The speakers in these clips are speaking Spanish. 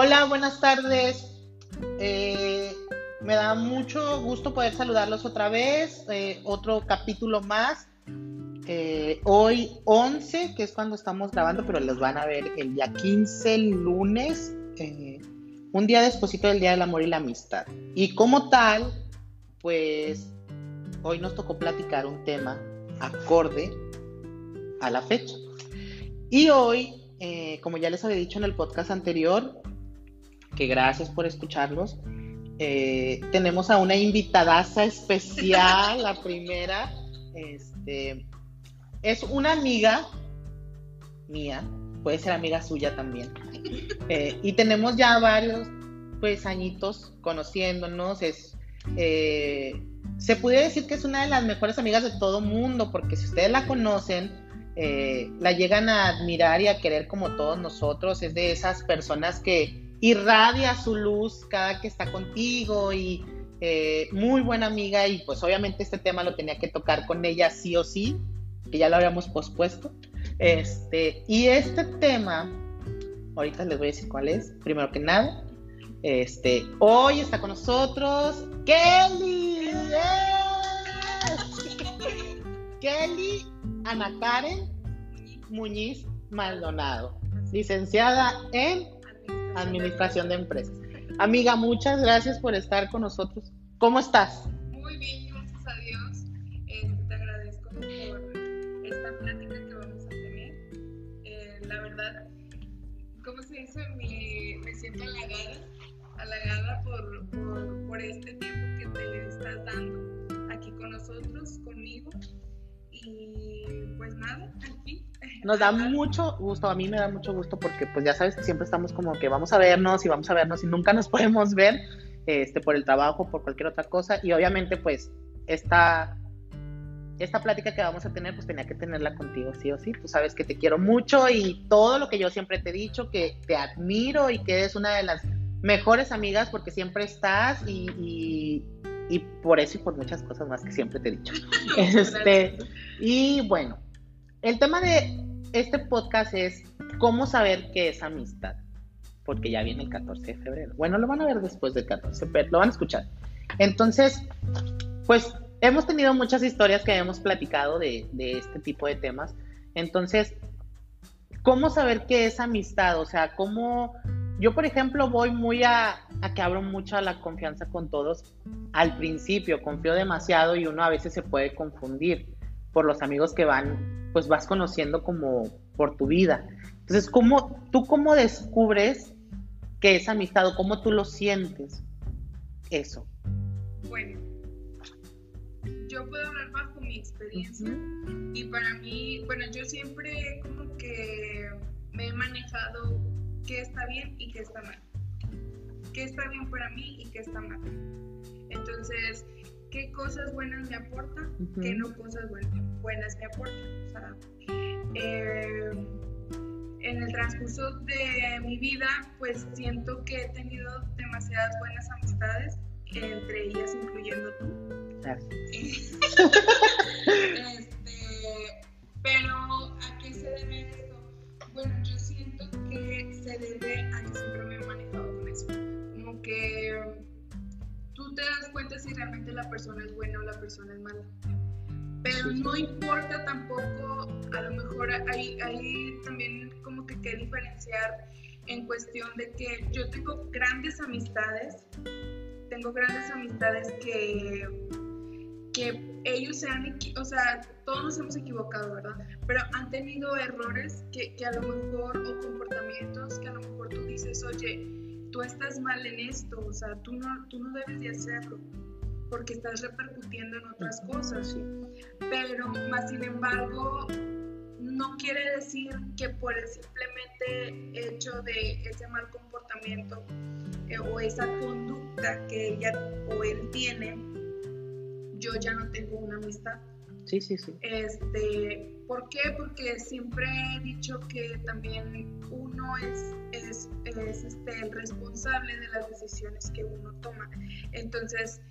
Hola, buenas tardes. Eh, me da mucho gusto poder saludarlos otra vez. Eh, otro capítulo más. Eh, hoy 11, que es cuando estamos grabando, pero los van a ver el día 15, el lunes, un día después del Día del Amor y la Amistad. Y como tal, pues hoy nos tocó platicar un tema acorde a la fecha. Y hoy, como ya les había dicho en el podcast anterior, que gracias por escucharlos. Eh, tenemos a una invitadaza especial, la primera. Este, es una amiga mía, puede ser amiga suya también. Eh, y tenemos ya varios pues añitos conociéndonos. Es, eh, se puede decir que es una de las mejores amigas de todo mundo, porque si ustedes la conocen, la llegan a admirar y a querer como todos nosotros. Es de esas personas que irradia su luz cada que está contigo y eh, muy buena amiga y pues obviamente este tema lo tenía que tocar con ella sí o sí, que ya lo habíamos pospuesto. Este, y este tema, ahorita les voy a decir cuál es, primero que nada, este, hoy está con nosotros Kelly. Kelly Ana Muñiz Maldonado, licenciada en Administración de Empresas. Amiga, muchas gracias por estar con nosotros. ¿Cómo estás? Muy bien, gracias a Dios. Este, te agradezco por esta plática que vamos a tener. Eh, la verdad, ¿cómo se dice? Me, me siento halagada, halagada por, por, por este tiempo que te estás dando aquí con nosotros, conmigo. Y pues nada, aquí nos da mucho gusto, a mí me da mucho gusto porque pues ya sabes que siempre estamos como que vamos a vernos y vamos a vernos y nunca nos podemos ver este, por el trabajo, por cualquier otra cosa. Y obviamente pues esta, esta plática que vamos a tener pues tenía que tenerla contigo sí o sí, tú sabes que te quiero mucho y todo lo que yo siempre te he dicho, que te admiro y que eres una de las mejores amigas porque siempre estás y, y, por eso y por muchas cosas más que siempre te he dicho. este, y bueno, el tema de este podcast es cómo saber qué es amistad, porque ya viene el 14 de febrero. Bueno, lo van a ver después del 14, pero lo van a escuchar. Entonces, pues hemos tenido muchas historias que hemos platicado de, este tipo de temas. Entonces, ¿cómo saber qué es amistad? O sea, ¿cómo... Yo, por ejemplo, voy muy a, a que abro mucho la confianza con todos. Al principio confío demasiado y uno a veces se puede confundir por los amigos que van pues vas conociendo como por tu vida. Entonces, ¿cómo, ¿tú cómo descubres que es amistad o cómo tú lo sientes? Eso. Bueno, yo puedo hablar bajo mi experiencia y para mí, bueno, yo siempre como que me he manejado qué está bien y qué está mal. Qué está bien para mí y qué está mal. Entonces, qué cosas buenas me aportan, qué no cosas buenas, me aportan. O sea, eh, en el transcurso de mi vida, pues siento que he tenido demasiadas buenas amistades, entre ellas incluyendo tú. este, pero, ¿a qué se debe esto? Bueno, yo siento que se debe a que siempre me he manejado con eso. Como que tú te das cuenta si realmente la persona es buena o la persona es mala. Pero no importa tampoco, a lo mejor hay, hay también como que que diferenciar en cuestión de que yo tengo grandes amistades, tengo grandes amistades que, que ellos se han, o sea, todos nos hemos equivocado, ¿verdad? Pero han tenido errores que, que a lo mejor, o comportamientos que a lo mejor tú dices, oye, tú estás mal en esto, o sea, tú no, tú no debes de hacerlo porque estás repercutiendo en otras cosas. Pero, más sin embargo, no quiere decir que por el simplemente hecho de ese mal comportamiento eh, o esa conducta que ella o él tiene, yo ya no tengo una amistad. Sí, sí, sí. Este, ¿Por qué? Porque siempre he dicho que también uno es, es, es este, el responsable de las decisiones que uno toma. Entonces,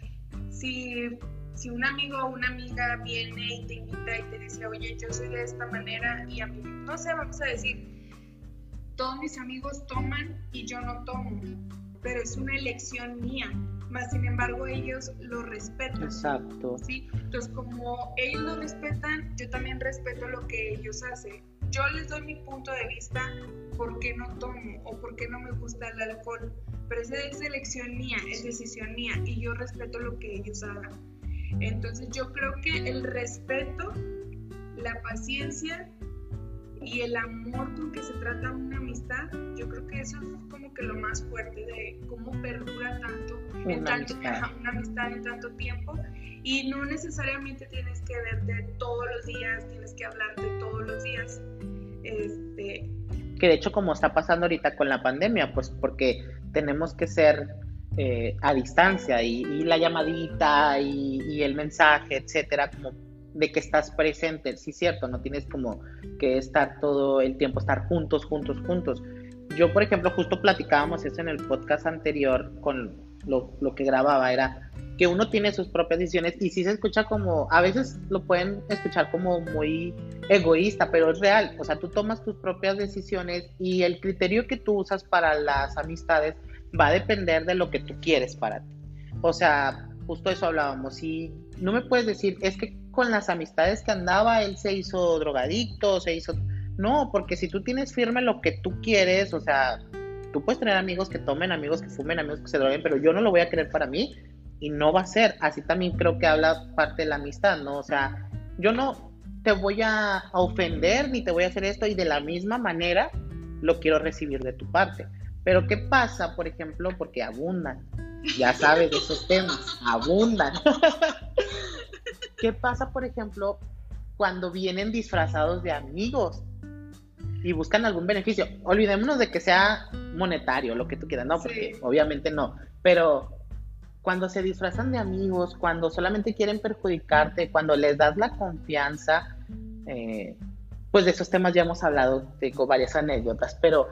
si, si un amigo o una amiga viene y te invita y te dice, oye, yo soy de esta manera y a mí, no sé, vamos a decir, todos mis amigos toman y yo no tomo, pero es una elección mía. Más sin embargo, ellos lo respetan. Exacto. ¿sí? Entonces, como ellos lo respetan, yo también respeto lo que ellos hacen. Yo les doy mi punto de vista por qué no tomo o por qué no me gusta el alcohol. Pero esa es elección mía, es decisión mía y yo respeto lo que ellos hagan. Entonces yo creo que el respeto, la paciencia y el amor con que se trata una amistad, yo creo que eso es como que lo más fuerte de cómo perdura tanto, Una en tanto amistad. una amistad en tanto tiempo y no necesariamente tienes que verte todos los días, tienes que hablarte todos los días. Este, Que de hecho como está pasando ahorita con la pandemia, pues porque tenemos que ser eh, a distancia y, y la llamadita y, y el mensaje, etcétera, como de que estás presente, sí cierto, no tienes como que estar todo el tiempo, estar juntos, juntos, juntos. Yo, por ejemplo, justo platicábamos eso en el podcast anterior con lo, lo que grababa, era que uno tiene sus propias decisiones y sí se escucha como, a veces lo pueden escuchar como muy egoísta, pero es real, o sea, tú tomas tus propias decisiones y el criterio que tú usas para las amistades va a depender de lo que tú quieres para ti. O sea, justo eso hablábamos, y no me puedes decir, es que con las amistades que andaba, él se hizo drogadicto, se hizo... No, porque si tú tienes firme lo que tú quieres, o sea, tú puedes tener amigos que tomen, amigos que fumen, amigos que se droguen, pero yo no lo voy a querer para mí y no va a ser. Así también creo que habla parte de la amistad, ¿no? O sea, yo no te voy a, a ofender ni te voy a hacer esto y de la misma manera lo quiero recibir de tu parte. Pero ¿qué pasa, por ejemplo? Porque abundan, ya sabes de esos temas, abundan. ¿Qué pasa, por ejemplo, cuando vienen disfrazados de amigos y buscan algún beneficio? Olvidémonos de que sea monetario, lo que tú quieras, no, porque Sí. obviamente no, pero cuando se disfrazan de amigos, cuando solamente quieren perjudicarte, cuando les das la confianza, eh, pues de esos temas ya hemos hablado, tengo varias anécdotas, pero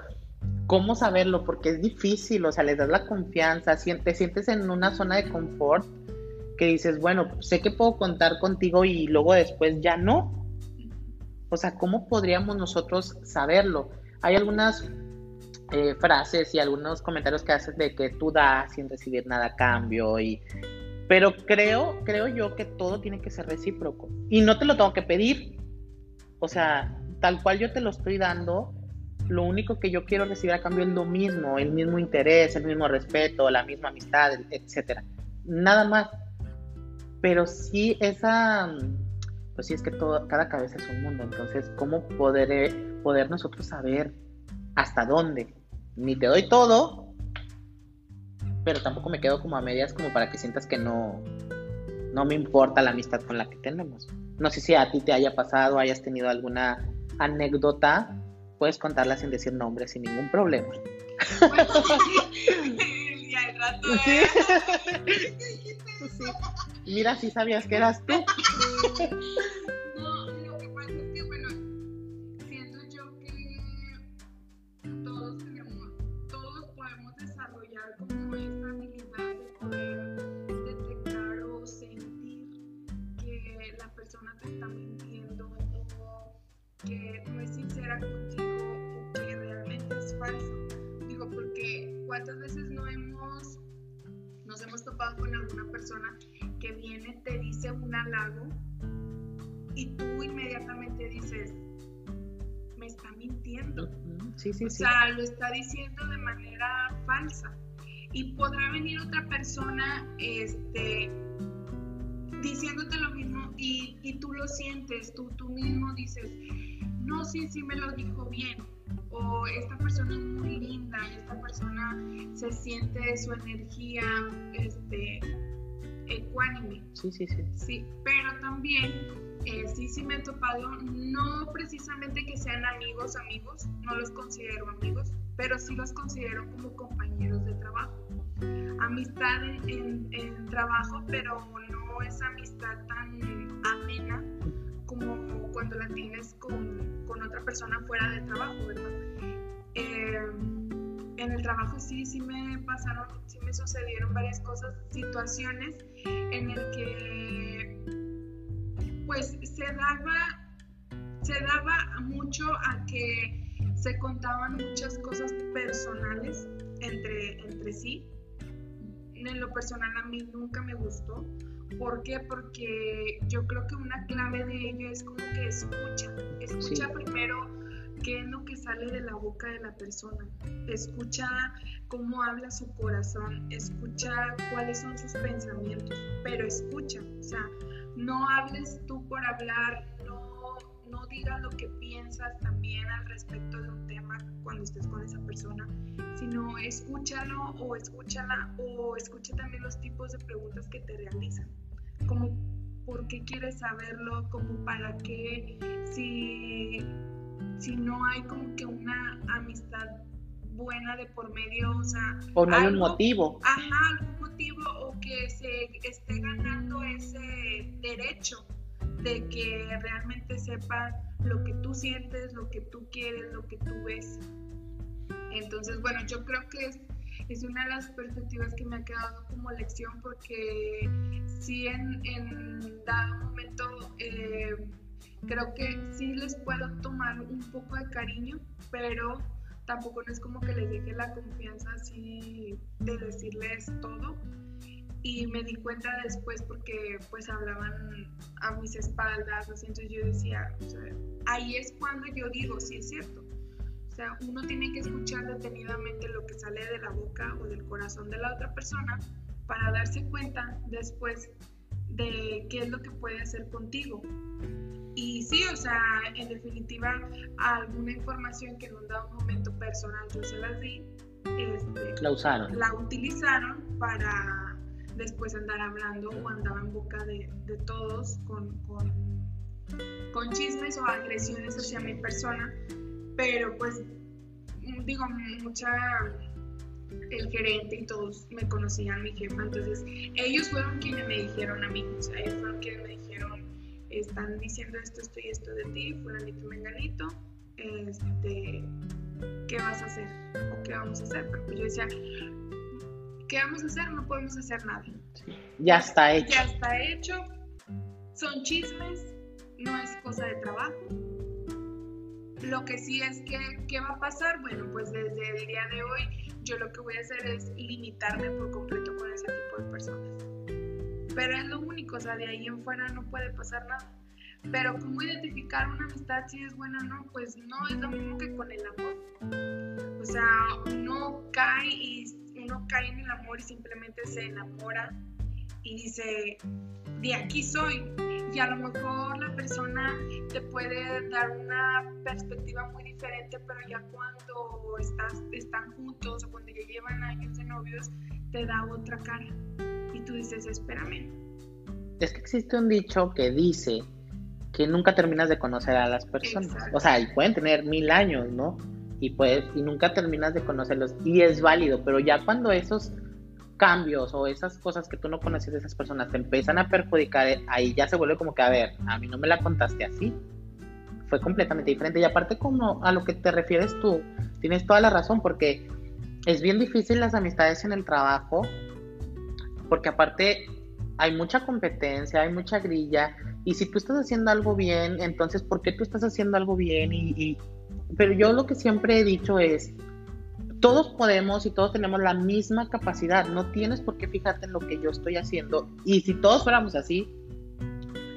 ¿cómo saberlo? Porque es difícil, o sea, les das la confianza, te sientes en una zona de confort que dices, bueno, sé que puedo contar contigo y luego después ya no. O sea, ¿cómo podríamos nosotros saberlo? Hay algunas eh, frases y algunos comentarios que haces de que tú das sin recibir nada a cambio y pero creo creo yo que todo tiene que ser recíproco y no te lo tengo que pedir o sea tal cual yo te lo estoy dando lo único que yo quiero recibir a cambio es lo mismo el mismo interés el mismo respeto la misma amistad etcétera nada más pero sí esa pues sí es que todo cada cabeza es un mundo entonces cómo poder poder nosotros saber hasta dónde. Ni te doy todo, pero tampoco me quedo como a medias como para que sientas que no, no me importa la amistad con la que tenemos. No sé si a ti te haya pasado, hayas tenido alguna anécdota, puedes contarla sin decir nombres, sin ningún problema. Bueno, y al rato, Sí. ¿eh? Sí. Mira, si sabías que eras tú. No, lo que pasa es que, bueno, siento yo que todos tenemos, todos podemos desarrollar como esa habilidad de poder detectar o sentir que la persona te está mintiendo o que no es sincera contigo o que realmente es falso. Digo, porque cuántas veces no hemos, nos hemos topado con alguna persona mintiendo. Sí, sí, O sí. sea, lo está diciendo de manera falsa. Y podrá venir otra persona este, diciéndote lo mismo y, y tú lo sientes, tú, tú mismo dices, no, sí, sí me lo dijo bien. O esta persona es muy linda, esta persona se siente su energía este, ecuánime. Sí, sí, sí. Sí, pero también eh, sí, sí me he topado, no precisamente que sean amigos, amigos, no los considero amigos, pero sí los considero como compañeros de trabajo. Amistad en, trabajo, pero no es amistad tan amena como cuando la tienes con, con otra persona fuera de trabajo, ¿verdad? Eh, en el trabajo sí, sí me pasaron, sí me sucedieron varias cosas, situaciones en el que pues se daba se daba mucho a que se contaban muchas cosas personales entre, entre sí. En lo personal a mí nunca me gustó. ¿Por qué? Porque yo creo que una clave de ello es como que escucha. Escucha primero qué es lo que sale de la boca de la persona. Escucha cómo habla su corazón. Escucha cuáles son sus pensamientos. Pero escucha. O sea, no hables tú por hablar. No, no digas lo que piensas también al respecto de un tema cuando estés con esa persona, sino escúchalo o escúchala o escucha también los tipos de preguntas que te realizan, como por qué quieres saberlo, como para qué, si, si no hay como que una amistad buena de por medio, o sea... O no hay un motivo. Ajá, algún motivo o que se esté ganando ese derecho de que realmente sepa lo que tú sientes, lo que tú quieres, lo que tú ves. Entonces, bueno, yo creo que es, es una de las perspectivas que me ha quedado como lección porque sí en, en dado momento eh, creo que sí les puedo tomar un poco de cariño, pero tampoco no es como que les deje la confianza así de decirles todo y me di cuenta después porque pues hablaban a mis espaldas, así, entonces yo decía, ahí es cuando yo digo, sí es cierto. O sea, uno tiene que escuchar detenidamente lo que sale de la boca o del corazón de la otra persona para darse cuenta después de qué es lo que puede hacer contigo. Y sí, o sea, en definitiva, alguna información que en un dado momento personal yo se las di, este, la usaron. La utilizaron para después andar hablando o andaba en boca de, de todos con, con, con, chismes o agresiones hacia mi persona, pero pues digo, mucha, el gerente y todos me conocían, mi jefa, entonces ellos fueron quienes me dijeron a mí, o sea, ellos fueron quienes me dijeron, están diciendo esto, esto y esto de ti, fulanito, menganito, este, ¿qué vas a hacer? ¿O qué vamos a hacer? Pero pues yo decía, ¿Qué vamos a hacer? No podemos hacer nada. Ya está hecho. Ya está hecho. Son chismes, no es cosa de trabajo. Lo que sí es que, ¿qué va a pasar? Bueno, pues desde el día de hoy yo lo que voy a hacer es limitarme por completo con ese tipo de personas. Pero es lo único, o sea, de ahí en fuera no puede pasar nada. Pero cómo identificar una amistad si es buena o no, pues no es lo mismo que con el amor. O sea, uno cae y uno cae en el amor y simplemente se enamora y dice, de aquí soy. Y a lo mejor la persona te puede dar una perspectiva muy diferente, pero ya cuando estás, están juntos o cuando ya llevan años de novios, te da otra cara. Y tú dices, espérame. Es que existe un dicho que dice que nunca terminas de conocer a las personas. O sea, y pueden tener mil años, ¿no? y pues y nunca terminas de conocerlos y es válido, pero ya cuando esos cambios o esas cosas que tú no conoces de esas personas te empiezan a perjudicar, ahí ya se vuelve como que, a ver, a mí no me la contaste así. Fue completamente diferente. Y aparte como a lo que te refieres tú, tienes toda la razón porque es bien difícil las amistades en el trabajo, porque aparte hay mucha competencia, hay mucha grilla, y si tú estás haciendo algo bien, entonces, ¿por qué tú estás haciendo algo bien? y, pero yo lo que siempre he dicho es, todos podemos y todos tenemos la misma capacidad, no tienes por qué fijarte en lo que yo estoy haciendo. Y si todos fuéramos así,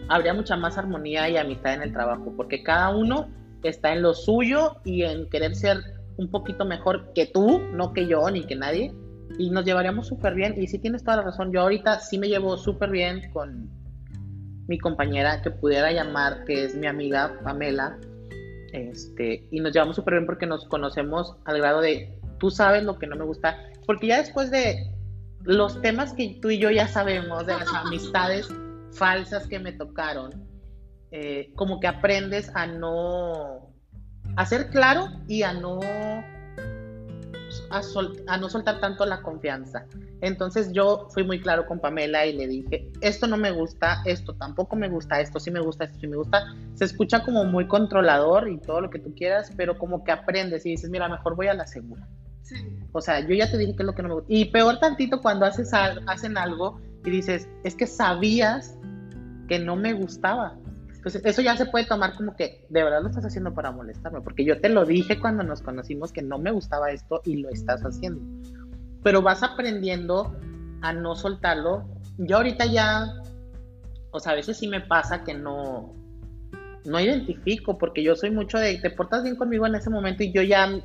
habría mucha más armonía y amistad en el trabajo, porque cada uno está en lo suyo y en querer ser un poquito mejor que tú, no que yo ni que nadie, y nos llevaríamos súper bien. Y si tienes toda la razón, yo ahorita sí me llevo súper bien con mi compañera que pudiera llamar, que es mi amiga Pamela, este, y nos llevamos súper bien porque nos conocemos al grado de, tú sabes lo que no me gusta, porque ya después de los temas que tú y yo ya sabemos, de las amistades falsas que me tocaron, eh, como que aprendes a no, a ser claro y a no a, no soltar tanto la confianza. Entonces yo fui muy claro con Pamela y le dije, esto no me gusta, esto tampoco me gusta, esto sí me gusta, esto sí me gusta. Se escucha como muy controlador y todo lo que tú quieras, pero como que aprendes y dices, mira, mejor voy a la segura. O sea, yo ya te dije que es lo que no me gusta. Y peor tantito cuando haces hacen algo y dices, es que sabías que no me gustaba. Entonces, eso ya se puede tomar como que de verdad lo estás haciendo para molestarme, porque yo te lo dije cuando nos conocimos que no me gustaba esto y lo estás haciendo. Pero vas aprendiendo a no soltarlo. Yo ahorita ya, o sea, a veces sí me pasa que no, no identifico, porque yo soy mucho de, te portas bien conmigo en ese momento y yo ya,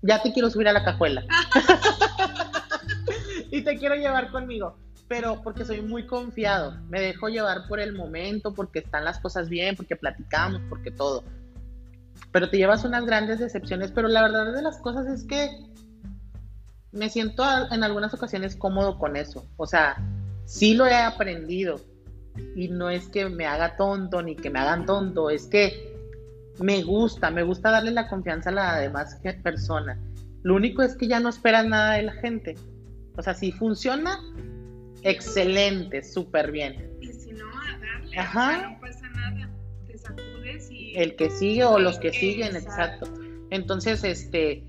ya te quiero subir a la cajuela. y te quiero llevar conmigo pero porque soy muy confiado, me dejo llevar por el momento, porque están las cosas bien, porque platicamos, porque todo. Pero te llevas unas grandes decepciones, pero la verdad de las cosas es que me siento en algunas ocasiones cómodo con eso. O sea, sí lo he aprendido y no es que me haga tonto ni que me hagan tonto, es que me gusta, me gusta darle la confianza a la demás persona. Lo único es que ya no esperas nada de la gente. O sea, si funciona, Excelente, súper bien. Y si no, a darle, Ajá. no pasa nada, te sacudes y... El que sigue o los que siguen, exacto. Entonces, este,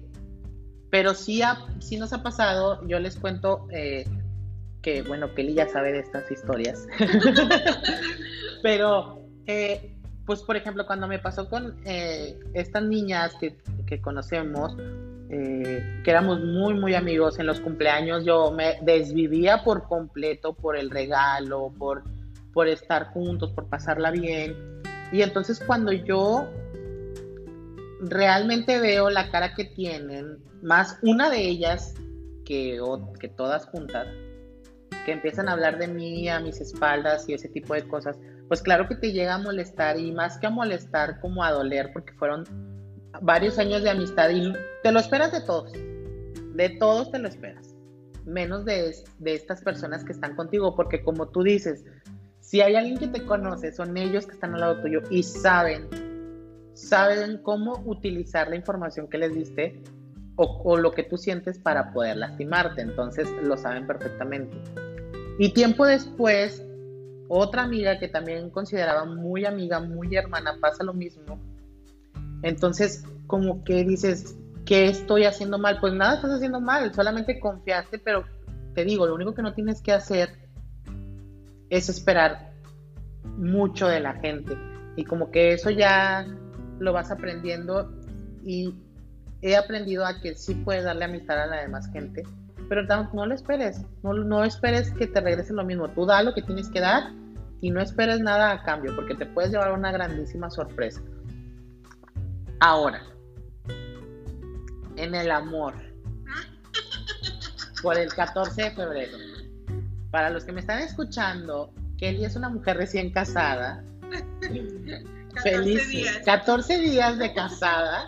pero sí, ha, sí nos ha pasado, yo les cuento eh, que, bueno, Kelly ya sabe de estas historias, pero, eh, pues, por ejemplo, cuando me pasó con eh, estas niñas que, que conocemos, eh, que éramos muy, muy amigos en los cumpleaños, yo me desvivía por completo por el regalo, por, por estar juntos, por pasarla bien. Y entonces cuando yo realmente veo la cara que tienen, más una de ellas que, que todas juntas, que empiezan a hablar de mí a mis espaldas y ese tipo de cosas, pues claro que te llega a molestar y más que a molestar como a doler porque fueron varios años de amistad y te lo esperas de todos, de todos te lo esperas, menos de, de estas personas que están contigo, porque como tú dices, si hay alguien que te conoce, son ellos que están al lado tuyo y saben, saben cómo utilizar la información que les diste o, o, lo que tú sientes para poder lastimarte. Entonces lo saben perfectamente. Y tiempo después, otra amiga que también consideraba muy amiga, muy hermana, pasa lo mismo. Entonces, como que dices, ¿qué estoy haciendo mal? Pues nada estás haciendo mal, solamente confiaste, pero te digo, lo único que no tienes que hacer es esperar mucho de la gente. Y como que eso ya lo vas aprendiendo y he aprendido a que sí puedes darle amistad a la demás gente, pero no, lo esperes, no, no esperes que te regrese lo mismo, tú da lo que tienes que dar y no esperes nada a cambio, porque te puedes llevar una grandísima sorpresa. Ahora, en el amor, por el 14 de febrero. Para los que me están escuchando, Kelly es una mujer recién casada. 14 feliz. Días. 14 días de casada.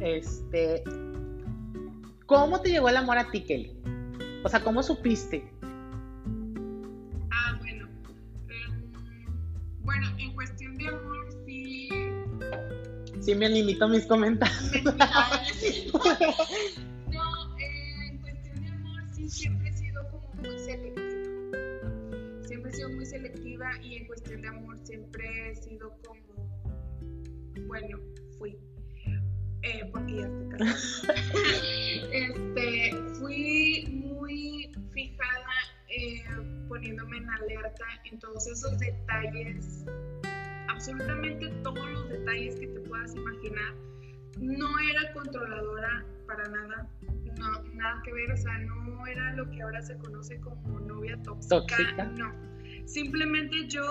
Este, ¿cómo te llegó el amor a ti, Kelly? O sea, ¿cómo supiste? Sí me limito a mis comentarios. no, eh, en cuestión de amor sí siempre he sido como muy selectiva. Siempre he sido muy selectiva y en cuestión de amor siempre he sido como, bueno, fui. Eh, porque ya estoy casada. este, fui muy fijada eh, poniéndome en alerta en todos esos detalles absolutamente todos los detalles que te puedas imaginar. No era controladora para nada, no, nada que ver, o sea, no era lo que ahora se conoce como novia tóxica, no. Simplemente yo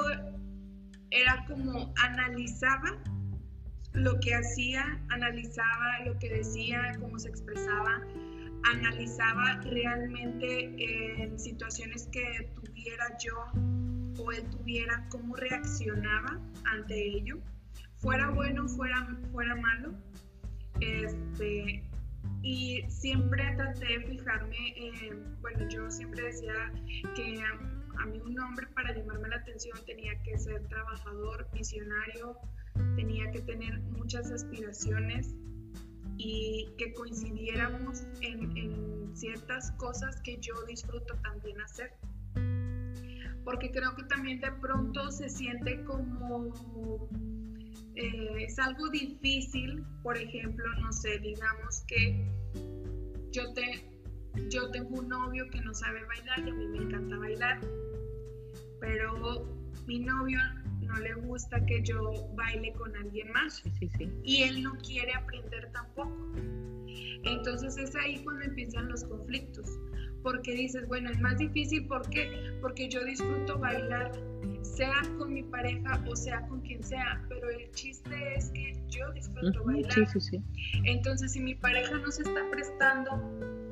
era como analizaba lo que hacía, analizaba lo que decía, cómo se expresaba, analizaba realmente en situaciones que tuviera yo o él tuviera, cómo reaccionaba ante ello, fuera bueno, fuera, fuera malo. Este, y siempre traté de fijarme, bueno, yo siempre decía que a, a, mí un hombre para llamarme la atención tenía que ser trabajador, visionario, tenía que tener muchas aspiraciones y que coincidiéramos en, en ciertas cosas que yo disfruto también hacer porque creo que también de pronto se siente como eh, es algo difícil, por ejemplo, no sé, digamos que yo, te, yo tengo un novio que no sabe bailar y a mí me encanta bailar, pero mi novio no le gusta que yo baile con alguien más. Sí, sí, sí. Y él no quiere aprender tampoco. Entonces es ahí cuando empiezan los conflictos. Porque dices, bueno, es más difícil, ¿por qué? Porque yo disfruto bailar, sea con mi pareja o sea con quien sea, pero el chiste es que yo disfruto bailar. Sí, sí, sí. Entonces, si mi pareja no se está prestando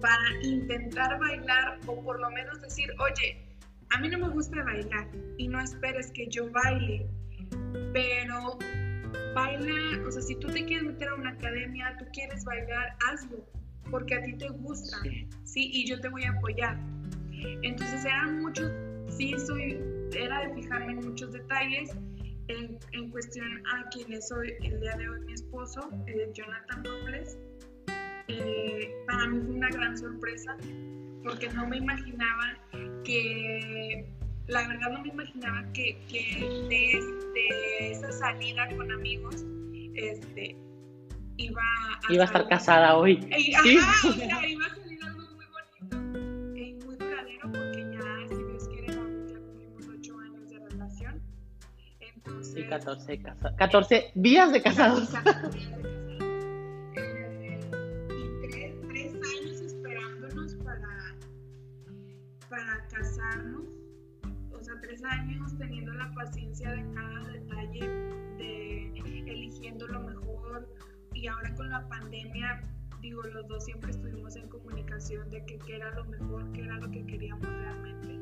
para intentar bailar o por lo menos decir, oye, a mí no me gusta bailar y no esperes que yo baile, pero baila, o sea, si tú te quieres meter a una academia, tú quieres bailar, hazlo, porque a ti te gusta, ¿sí? Y yo te voy a apoyar. Entonces eran muchos, sí, soy, era de fijarme en muchos detalles. En, en cuestión a quien es hoy, el día de hoy mi esposo, eh, Jonathan Robles, eh, para mí fue una gran sorpresa porque no me imaginaba que, la verdad no me imaginaba que, que de, de, esa salida con amigos, este, iba a, iba a estar casada hoy. Y, ¿Sí? ajá, o sea, iba a salir algo muy bonito y muy duradero porque ya, si Dios quiere, ya cumplimos ocho años de relación. Entonces, y 14, casa 14 días de casados. 14 días de casados. Eh, y tres, tres años esperándonos para, para casarnos. O sea, tres años teniendo la paciencia de cada detalle, de eligiendo lo mejor. Y ahora con la pandemia, digo, los dos siempre estuvimos en comunicación de que qué era lo mejor, qué era lo que queríamos realmente,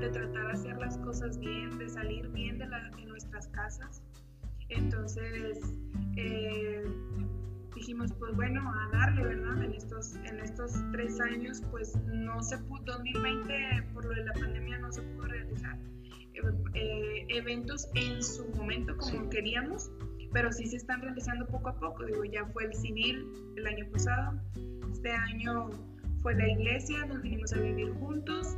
de tratar de hacer las cosas bien, de salir bien de, la, de nuestras casas. Entonces, eh, dijimos, pues bueno, a darle, ¿verdad? En estos, en estos tres años, pues no se pudo, 2020 por lo de la pandemia no se pudo realizar eh, eh, eventos en su momento como sí. queríamos, pero sí se están realizando poco a poco. Digo, ya fue el civil el año pasado, este año fue la iglesia, nos vinimos a vivir juntos.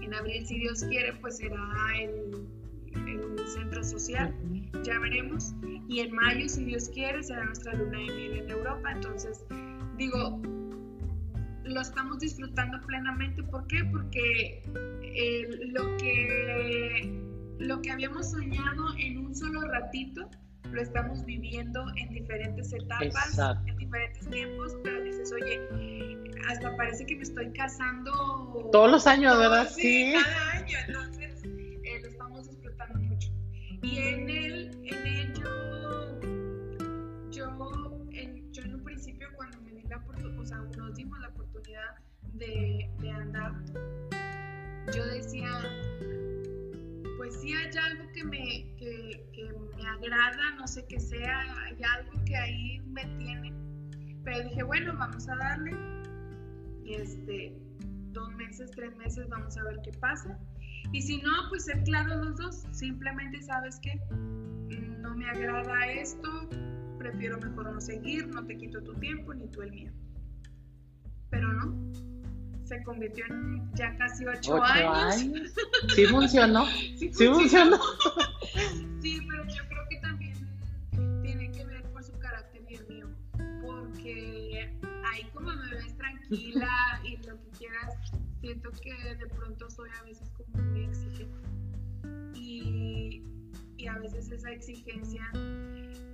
En abril, si Dios quiere, pues será el, el centro social, ya veremos. Y en mayo, si Dios quiere, será nuestra luna de miel en Europa. Entonces, digo, lo estamos disfrutando plenamente. ¿Por qué? Porque eh, lo, que, lo que habíamos soñado en un solo ratito, lo estamos viviendo en diferentes etapas, Exacto. en diferentes tiempos, pero dices, oye, hasta parece que me estoy casando todos los años, todos, ¿verdad? Sí, cada año. Entonces, eh, lo estamos disfrutando mucho. Y en él, en él yo, yo, en, yo en un principio cuando me di la oportunidad, o sea, nos dimos la oportunidad de, de andar, yo decía, sí hay algo que me, que, que me agrada, no sé qué sea, hay algo que ahí me tiene. Pero dije, bueno, vamos a darle. Y este, dos meses, tres meses, vamos a ver qué pasa. Y si no, pues ser claros los dos. Simplemente sabes que no me agrada esto, prefiero mejor no seguir, no te quito tu tiempo ni tú el mío. Pero no, se convirtió en ya casi ocho, ¿Ocho años. años. Sí funcionó. sí, Sí funcionó. Sí, pero yo creo que también tiene que ver por su carácter y el mío. Porque ahí como me ves tranquila y lo que quieras, siento que de pronto soy a veces como muy exigente. Y, y a veces esa exigencia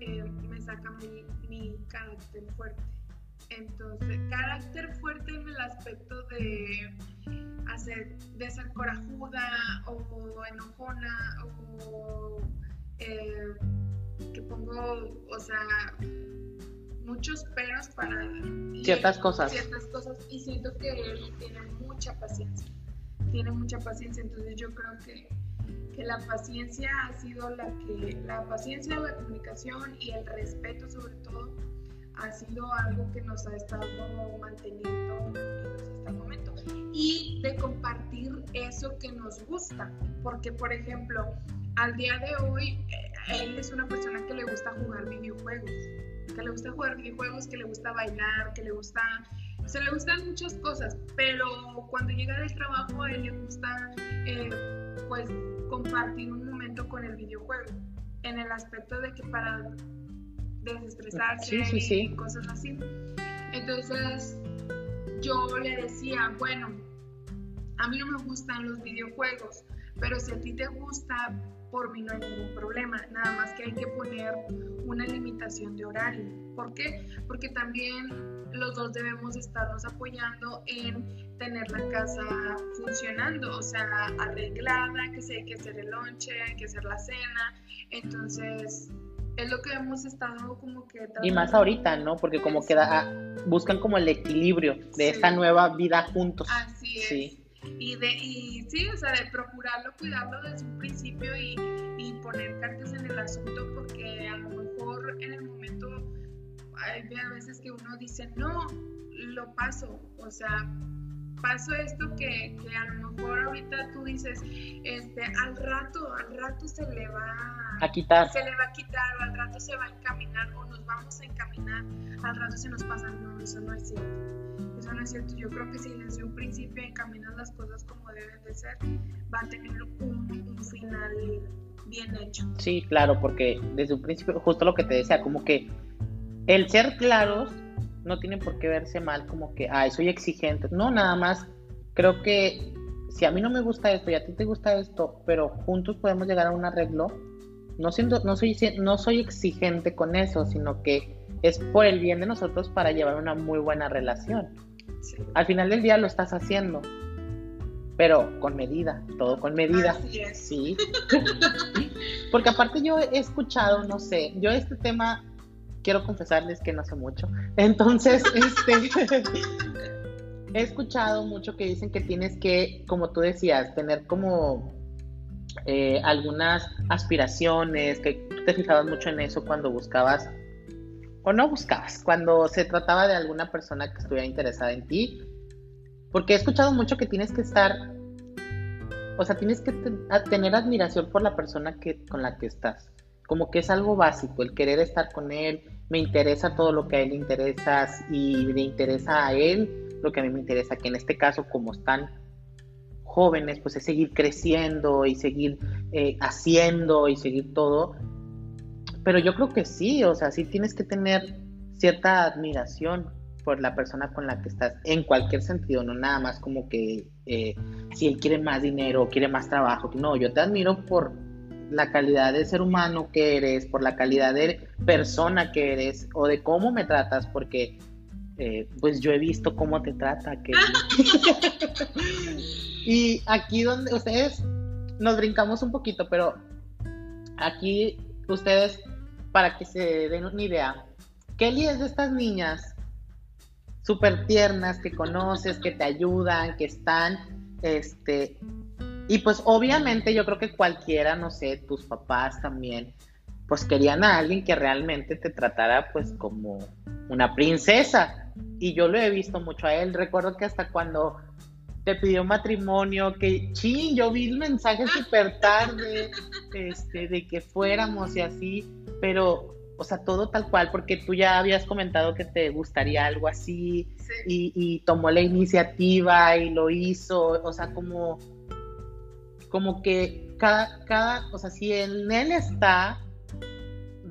eh, me saca mi, mi carácter fuerte. Entonces, carácter fuerte en el aspecto de hacer, de ser corajuda o enojona o eh, que pongo, o sea, muchos peros para ciertas cosas. Ciertas cosas y siento que él tiene mucha paciencia. Tiene mucha paciencia, entonces yo creo que, que la paciencia ha sido la que, la paciencia, la comunicación y el respeto sobre todo ha sido algo que nos ha estado manteniendo hasta el momento. Y de compartir eso que nos gusta. Porque, por ejemplo, al día de hoy, él es una persona que le gusta jugar videojuegos. Que le gusta jugar videojuegos, que le gusta bailar, que le gusta... O sea, le gustan muchas cosas, pero cuando llega del trabajo a él le gusta, eh, pues, compartir un momento con el videojuego. En el aspecto de que para desestresarse sí, sí, sí. y cosas así. Entonces yo le decía, bueno, a mí no me gustan los videojuegos, pero si a ti te gusta, por mí no hay ningún problema, nada más que hay que poner una limitación de horario. ¿Por qué? Porque también los dos debemos estarnos apoyando en tener la casa funcionando, o sea, arreglada, que se hay que hacer el lonche, hay que hacer la cena. Entonces, es lo que hemos estado como que... Y más ahorita, ¿no? Porque como que da, buscan como el equilibrio de esta nueva vida juntos. Así es. Sí. Y, de, y sí, o sea, de procurarlo, cuidarlo desde un principio y, y poner cartas en el asunto porque a lo mejor en el momento hay a veces que uno dice, no, lo paso, o sea, paso esto que, que, a lo mejor ahorita tú dices, este, al rato, al rato se le va a quitar. Se le va a quitar, al rato se va a encaminar o nos vamos a encaminar, al rato se nos pasa, no, eso no es cierto. Eso no es cierto. Yo creo que si desde un principio encaminas las cosas como deben de ser, va a tener un, un final bien hecho. Sí, claro, porque desde un principio, justo lo que te decía, como que el ser claros no tiene por qué verse mal como que, ay, soy exigente. No, nada más creo que si a mí no me gusta esto y a ti te gusta esto, pero juntos podemos llegar a un arreglo, no, siento, no, soy, no soy exigente con eso, sino que es por el bien de nosotros para llevar una muy buena relación. Al final del día lo estás haciendo, pero con medida, todo con medida. Sí. Porque aparte yo he escuchado, no sé, yo este tema quiero confesarles que no sé mucho. Entonces, este, he escuchado mucho que dicen que tienes que, como tú decías, tener como eh, algunas aspiraciones, que tú te fijabas mucho en eso cuando buscabas, o no buscabas, cuando se trataba de alguna persona que estuviera interesada en ti. Porque he escuchado mucho que tienes que estar, o sea, tienes que tener admiración por la persona que, con la que estás. Como que es algo básico, el querer estar con él, me interesa todo lo que a él le interesa y le interesa a él lo que a mí me interesa, que en este caso como están jóvenes, pues es seguir creciendo y seguir eh, haciendo y seguir todo. Pero yo creo que sí, o sea, sí tienes que tener cierta admiración por la persona con la que estás, en cualquier sentido, no nada más como que eh, si él quiere más dinero o quiere más trabajo, no, yo te admiro por la calidad de ser humano que eres, por la calidad de persona que eres o de cómo me tratas, porque eh, pues yo he visto cómo te trata. Que... y aquí donde ustedes nos brincamos un poquito, pero aquí ustedes, para que se den una idea, Kelly es de estas niñas súper tiernas que conoces, que te ayudan, que están este, y pues obviamente yo creo que cualquiera, no sé, tus papás también, pues querían a alguien que realmente te tratara pues como una princesa. Y yo lo he visto mucho a él. Recuerdo que hasta cuando te pidió matrimonio, que ching, yo vi el mensaje súper tarde, este, de que fuéramos y así, pero, o sea, todo tal cual, porque tú ya habías comentado que te gustaría algo así, y, y tomó la iniciativa y lo hizo, o sea, como como que cada, cada, o sea, si en él está,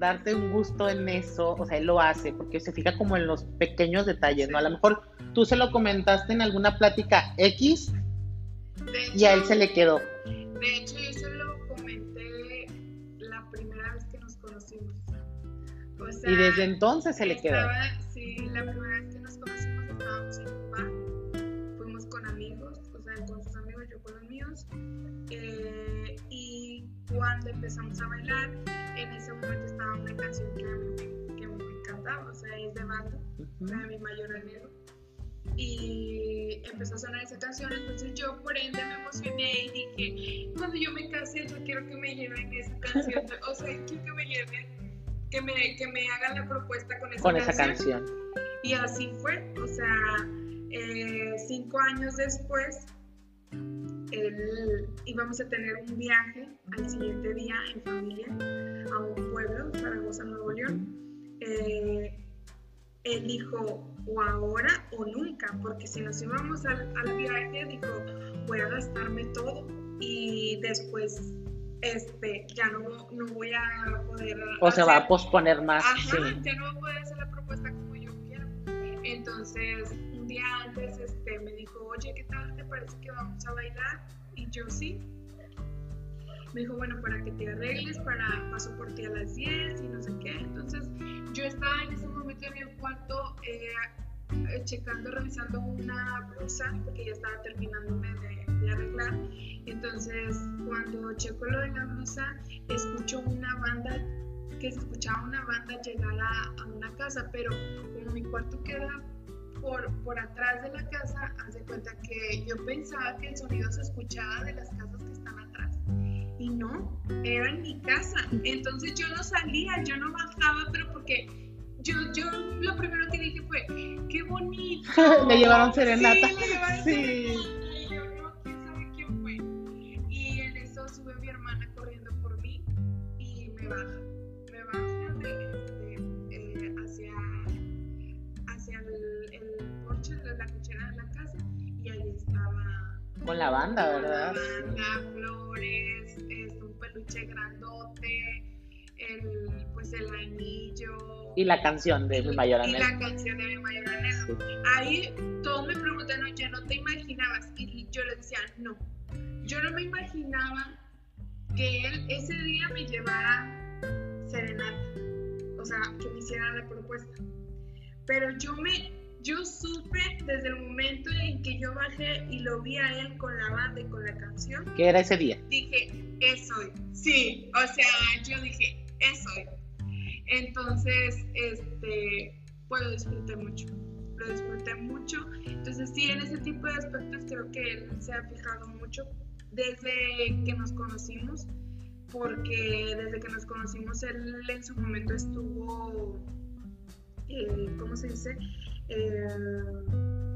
darte un gusto en eso, o sea, él lo hace, porque se fija como en los pequeños detalles, ¿no? A lo mejor tú se lo comentaste en alguna plática X y a él se le quedó. De hecho, yo se lo comenté la primera vez que nos conocimos. y desde entonces se le quedó. Sí, la primera vez que nos conocimos estábamos en un bar, fuimos con amigos, o sea, con sus amigos, yo con los míos, eh, y cuando empezamos a bailar, en ese momento estaba una canción que a mí, que me encantaba, o sea, es de banda, de mi mayor anhelo. Y empezó a sonar esa canción, entonces yo por ende me emocioné y dije, cuando yo me case yo quiero que me lleven esa canción, o sea, quiero que me lleven, que me, que me hagan la propuesta con esa, con canción. esa canción. Y así fue, o sea, eh, cinco años después él, íbamos a tener un viaje al siguiente día en familia a un pueblo, Zaragoza, Nuevo León. Eh, él dijo, o ahora o nunca, porque si nos íbamos al, al, viaje, dijo, voy a gastarme todo y después este, ya no, no voy a poder... O se va a posponer más. Ajá, ya no voy a poder hacer la propuesta como yo quiero. Entonces, un día antes este, me dijo, oye, ¿qué tal te parece que vamos a bailar? Y yo sí. me dijo, bueno, para que te arregles, para paso por ti a las 10 y no sé qué. Entonces yo estaba en ese momento en mi cuarto eh, checando, revisando una blusa, porque ya estaba terminándome de, de, arreglar. Entonces cuando checo lo de la blusa, escucho una banda, que se escuchaba una banda llegar a, a una casa, pero como mi cuarto queda por, por, atrás de la casa, haz de cuenta que yo pensaba que el sonido se escuchaba de las casas que están atrás. Y no, era en mi casa. Entonces yo no salía, yo no bajaba, pero porque yo, yo lo primero que dije fue, qué bonito. Le llevaron serenata. Sí, le llevaron sí. serenata. Y yo no, quién sabe quién fue. Y en eso sube mi hermana corriendo por mí y me baja. Con la banda, ¿verdad? La banda, flores, un peluche grandote, el, pues el anillo. Y la canción de mi mayor anhelo. Y la canción de mi mayor anhelo. Sí. Ahí todos me preguntan, oye, ¿no te imaginabas? Y yo les decía, no. Yo no me imaginaba que él ese día me llevara serenata. O sea, que me hiciera la propuesta. Pero yo me, yo supe desde el momento en que yo bajé y lo vi a él con la banda y con la canción. ¿Qué era ese día? Dije, es hoy. Sí, o sea, yo dije, es hoy. Entonces, este, pues lo disfruté mucho. Lo disfruté mucho. Entonces, sí, en ese tipo de aspectos creo que él se ha fijado mucho desde que nos conocimos, porque desde que nos conocimos él en su momento estuvo, eh, ¿cómo se dice? Eh,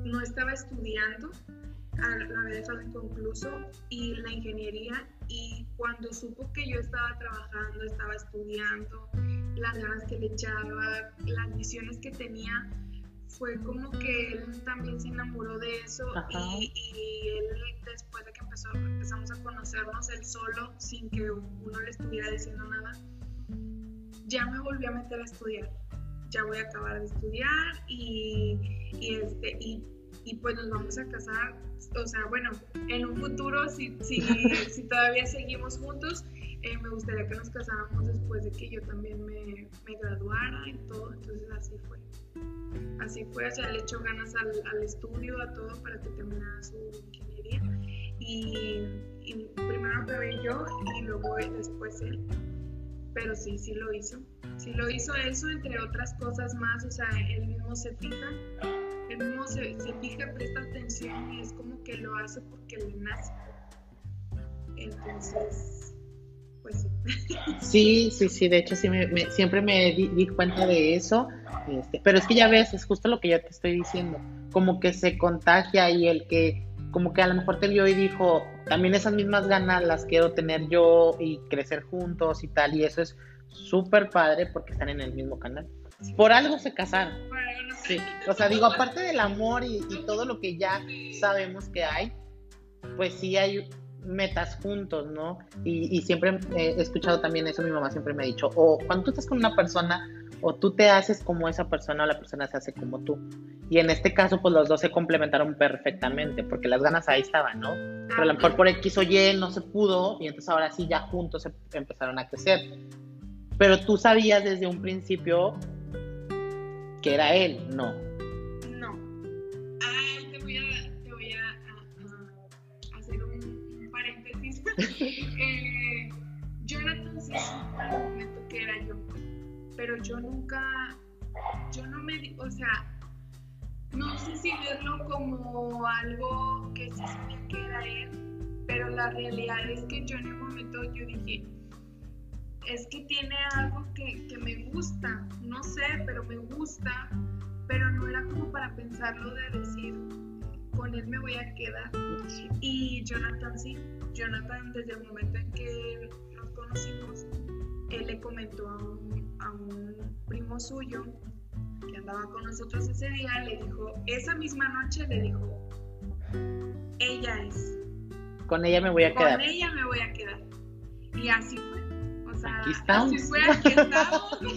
no estaba estudiando, lo había dejado inconcluso y la ingeniería y cuando supo que yo estaba trabajando, estaba estudiando, las ganas que le echaba, las visiones que tenía, fue como que él también se enamoró de eso y, y, él después de que empezó, empezamos a conocernos él solo, sin que uno le estuviera diciendo nada, ya me volví a meter a estudiar. Ya voy a acabar de estudiar y, y este, y, y pues nos vamos a casar. O sea, bueno, en un futuro, si, si, si todavía seguimos juntos, eh, me gustaría que nos casáramos después de que yo también me, me, graduara y todo, entonces así fue. Así fue, o sea, le echó ganas al, al estudio, a todo para que terminara su ingeniería. Y, y, primero acabé yo y luego después él. Pero sí, sí lo hizo. Sí lo hizo eso, entre otras cosas más, o sea, él mismo se fija, él mismo se, se fija, presta atención y es como que lo hace porque le nace. Entonces, pues sí. Sí, sí, de hecho sí me, me, siempre me di, di, cuenta de eso, este, pero es que ya ves, es justo lo que yo te estoy diciendo, como que se contagia y el que, como que a lo mejor te vio y dijo, también esas mismas ganas las quiero tener yo y crecer juntos y tal, y eso es súper padre porque están en el mismo canal. Por algo se casaron. Sí, o sea, digo, aparte del amor y, y todo lo que ya sabemos que hay, pues sí hay metas juntos, ¿no? Y, y, siempre he escuchado también eso, mi mamá siempre me ha dicho, o cuando tú estás con una persona, o tú te haces como esa persona, o la persona se hace como tú. Y en este caso, pues los dos se complementaron perfectamente, porque las ganas ahí estaban, ¿no? Pero a lo mejor por X o Y no se pudo, y entonces ahora sí ya juntos se empezaron a crecer. Pero tú sabías desde un principio que era él, ¿no? No. Ay, te voy a, te voy a, hacer un, un paréntesis. eh, Jonathan sí supo el momento que era yo, pero yo nunca, yo no me, o sea, no sé si verlo como algo que sí sabía que era él, pero la realidad es que yo en el momento yo dije, es que tiene algo que, que, me gusta, no sé, pero me gusta, pero no era como para pensarlo de decir, con él me voy a quedar. Y Jonathan sí, Jonathan desde el momento en que nos conocimos, él le comentó a un, a un primo suyo que andaba con nosotros ese día, le dijo, esa misma noche le dijo, ella es. Con ella me voy a quedar. Con ella me voy a quedar. Y así fue aquí estamos. Así fue, aquí estamos.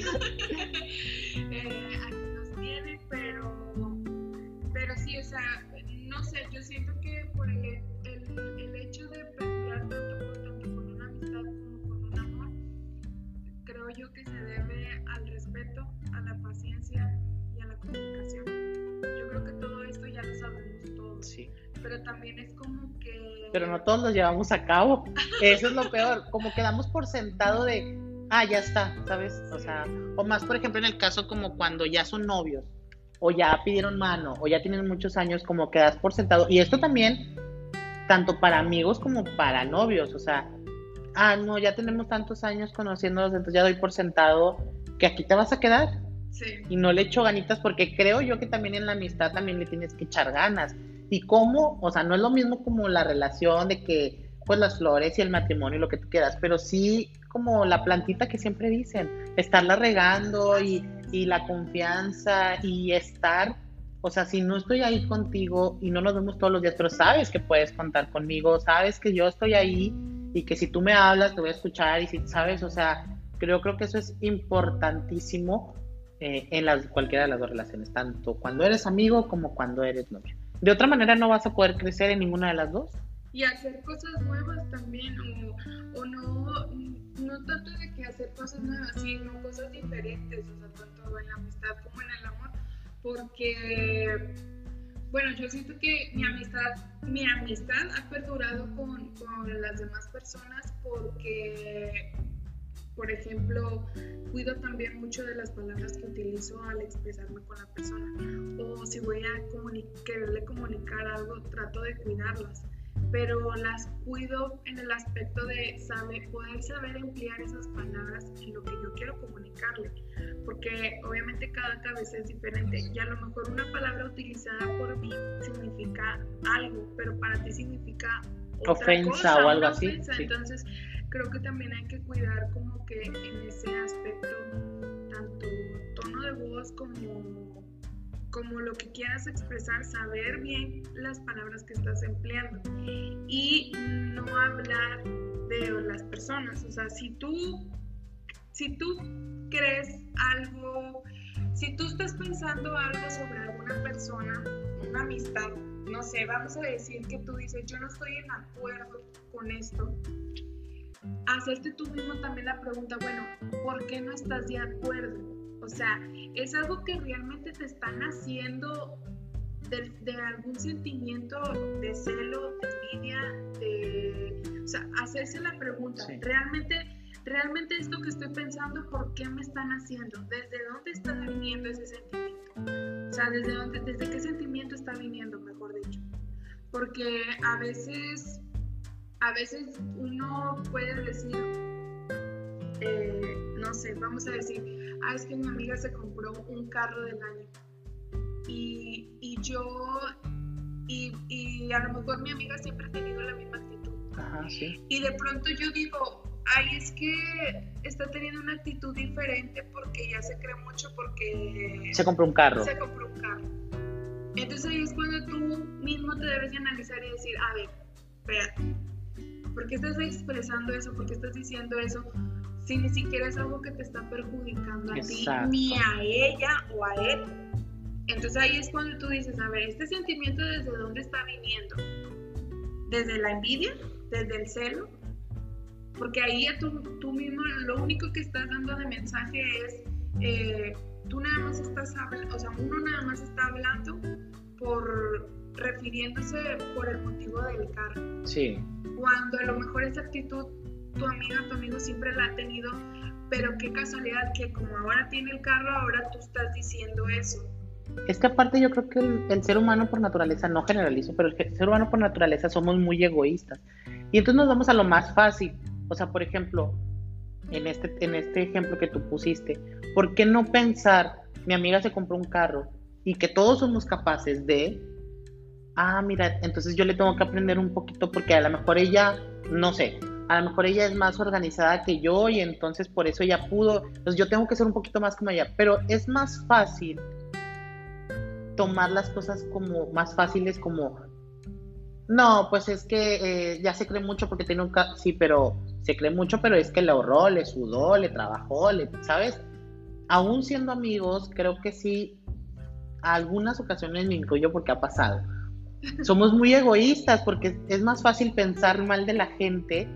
Eh, aquí nos tiene, pero, pero sí, o sea, no sé, yo siento que por el, el, el hecho de perdurar tanto, tanto con una amistad como con un amor, creo yo que se debe al respeto, a la paciencia y a la comunicación. Yo creo que todo esto ya lo sabemos todos. Sí. Pero también es como que... Pero no todos los llevamos a cabo. Eso es lo peor. Como quedamos por sentado de, ah, ya está, ¿sabes? O sea, o más, por ejemplo, en el caso como cuando ya son novios, o ya pidieron mano, o ya tienen muchos años, como quedas por sentado. Y esto también, tanto para amigos como para novios. O sea, ah, no, ya tenemos tantos años conociéndonos, entonces ya doy por sentado que aquí te vas a quedar. Sí. y no le echo ganitas porque creo yo que también en la amistad también le tienes que echar ganas. Y cómo, o sea, no es lo mismo como la relación de que, pues las flores y el matrimonio y lo que tú quieras, pero sí como la plantita que siempre dicen, estarla regando y, la confianza y estar, o sea, si no estoy ahí contigo y no nos vemos todos los días, pero sabes que puedes contar conmigo, sabes que yo estoy ahí y que si tú me hablas te voy a escuchar y si sabes, o sea, creo, creo que eso es importantísimo eh, en las, cualquiera de las dos relaciones, tanto cuando eres amigo como cuando eres novio. De otra manera no vas a poder crecer en ninguna de las dos. Y hacer cosas nuevas también, o, no, no tanto de que hacer cosas nuevas, sino cosas diferentes, o sea, tanto en la amistad como en el amor, porque, bueno, yo siento que mi amistad, mi amistad ha perdurado con, con las demás personas porque por ejemplo, cuido también mucho de las palabras que utilizo al expresarme con la persona. O si voy a quererle comunicar algo, trato de cuidarlas. Pero las cuido en el aspecto de saber, poder saber emplear esas palabras en lo que yo quiero comunicarle. Porque obviamente cada cabeza es diferente. Y a lo mejor una palabra utilizada por mí significa algo, pero para ti significa otra Ofensa cosa, o algo así, sí. Entonces, creo que también hay que cuidar como que en ese aspecto tanto tono de voz como como lo que quieras expresar, saber bien las palabras que estás empleando y no hablar de las personas. O sea, si tú, si tú crees algo, si tú estás pensando algo sobre alguna persona, una amistad, no sé, vamos a decir que tú dices, yo no estoy en acuerdo con esto, hacerte tú mismo también la pregunta, bueno, ¿por qué no estás de acuerdo? O sea, es algo que realmente te están haciendo de, de algún sentimiento de celo, de envidia, de... O sea, hacerse la pregunta, Sí. ¿realmente, realmente esto que estoy pensando, ¿por qué me están haciendo? ¿Desde dónde está viniendo ese sentimiento? O sea, ¿desde, dónde, desde qué sentimiento está viniendo, mejor dicho? Porque a veces, a veces uno puede decir, eh, no sé, vamos a decir, ah, es que mi amiga se compró un carro del año. Y, y yo, y, y a lo mejor mi amiga siempre ha tenido la misma actitud. Ajá, sí. Y de pronto yo digo, ay, es que está teniendo una actitud diferente porque ya se cree mucho porque Se compró un carro. se compró un carro. Entonces ahí es cuando tú mismo te debes de analizar y decir, a ver, espérate, ¿por qué estás expresando eso? ¿Por qué estás diciendo eso? Si ni siquiera es algo que te está perjudicando a Exacto. ti, ni a ella o a él. Entonces ahí es cuando tú dices, a ver, este sentimiento desde dónde está viniendo? ¿Desde la envidia? ¿Desde el celo? Porque ahí ya tú, tú mismo lo único que estás dando de mensaje es, eh, tú nada más estás hablando, o sea, uno nada más está hablando por refiriéndose por el motivo del carro. Sí. Cuando a lo mejor esa actitud tu amiga, tu amigo siempre la ha tenido, pero qué casualidad que como ahora tiene el carro, ahora tú estás diciendo eso. Es que aparte yo creo que el, el ser humano por naturaleza, no generalizo, pero el ser humano por naturaleza somos muy egoístas. Y entonces nos vamos a lo más fácil. O sea, por ejemplo, en este, en este ejemplo que tú pusiste, ¿por qué no pensar, mi amiga se compró un carro y que todos somos capaces de, ah, mira, entonces yo le tengo que aprender un poquito porque a lo mejor ella, no sé, a lo mejor ella es más organizada que yo y entonces por eso ella pudo, entonces yo tengo que ser un poquito más como ella, pero es más fácil tomar las cosas como más fáciles como no, pues es que eh, ya se cree mucho porque tiene un ca- sí, pero se cree mucho, pero es que le ahorró, le sudó, le trabajó, le, ¿sabes? Aún siendo amigos, creo que sí, algunas ocasiones me incluyo porque ha pasado. Somos muy egoístas porque es más fácil pensar mal de la gente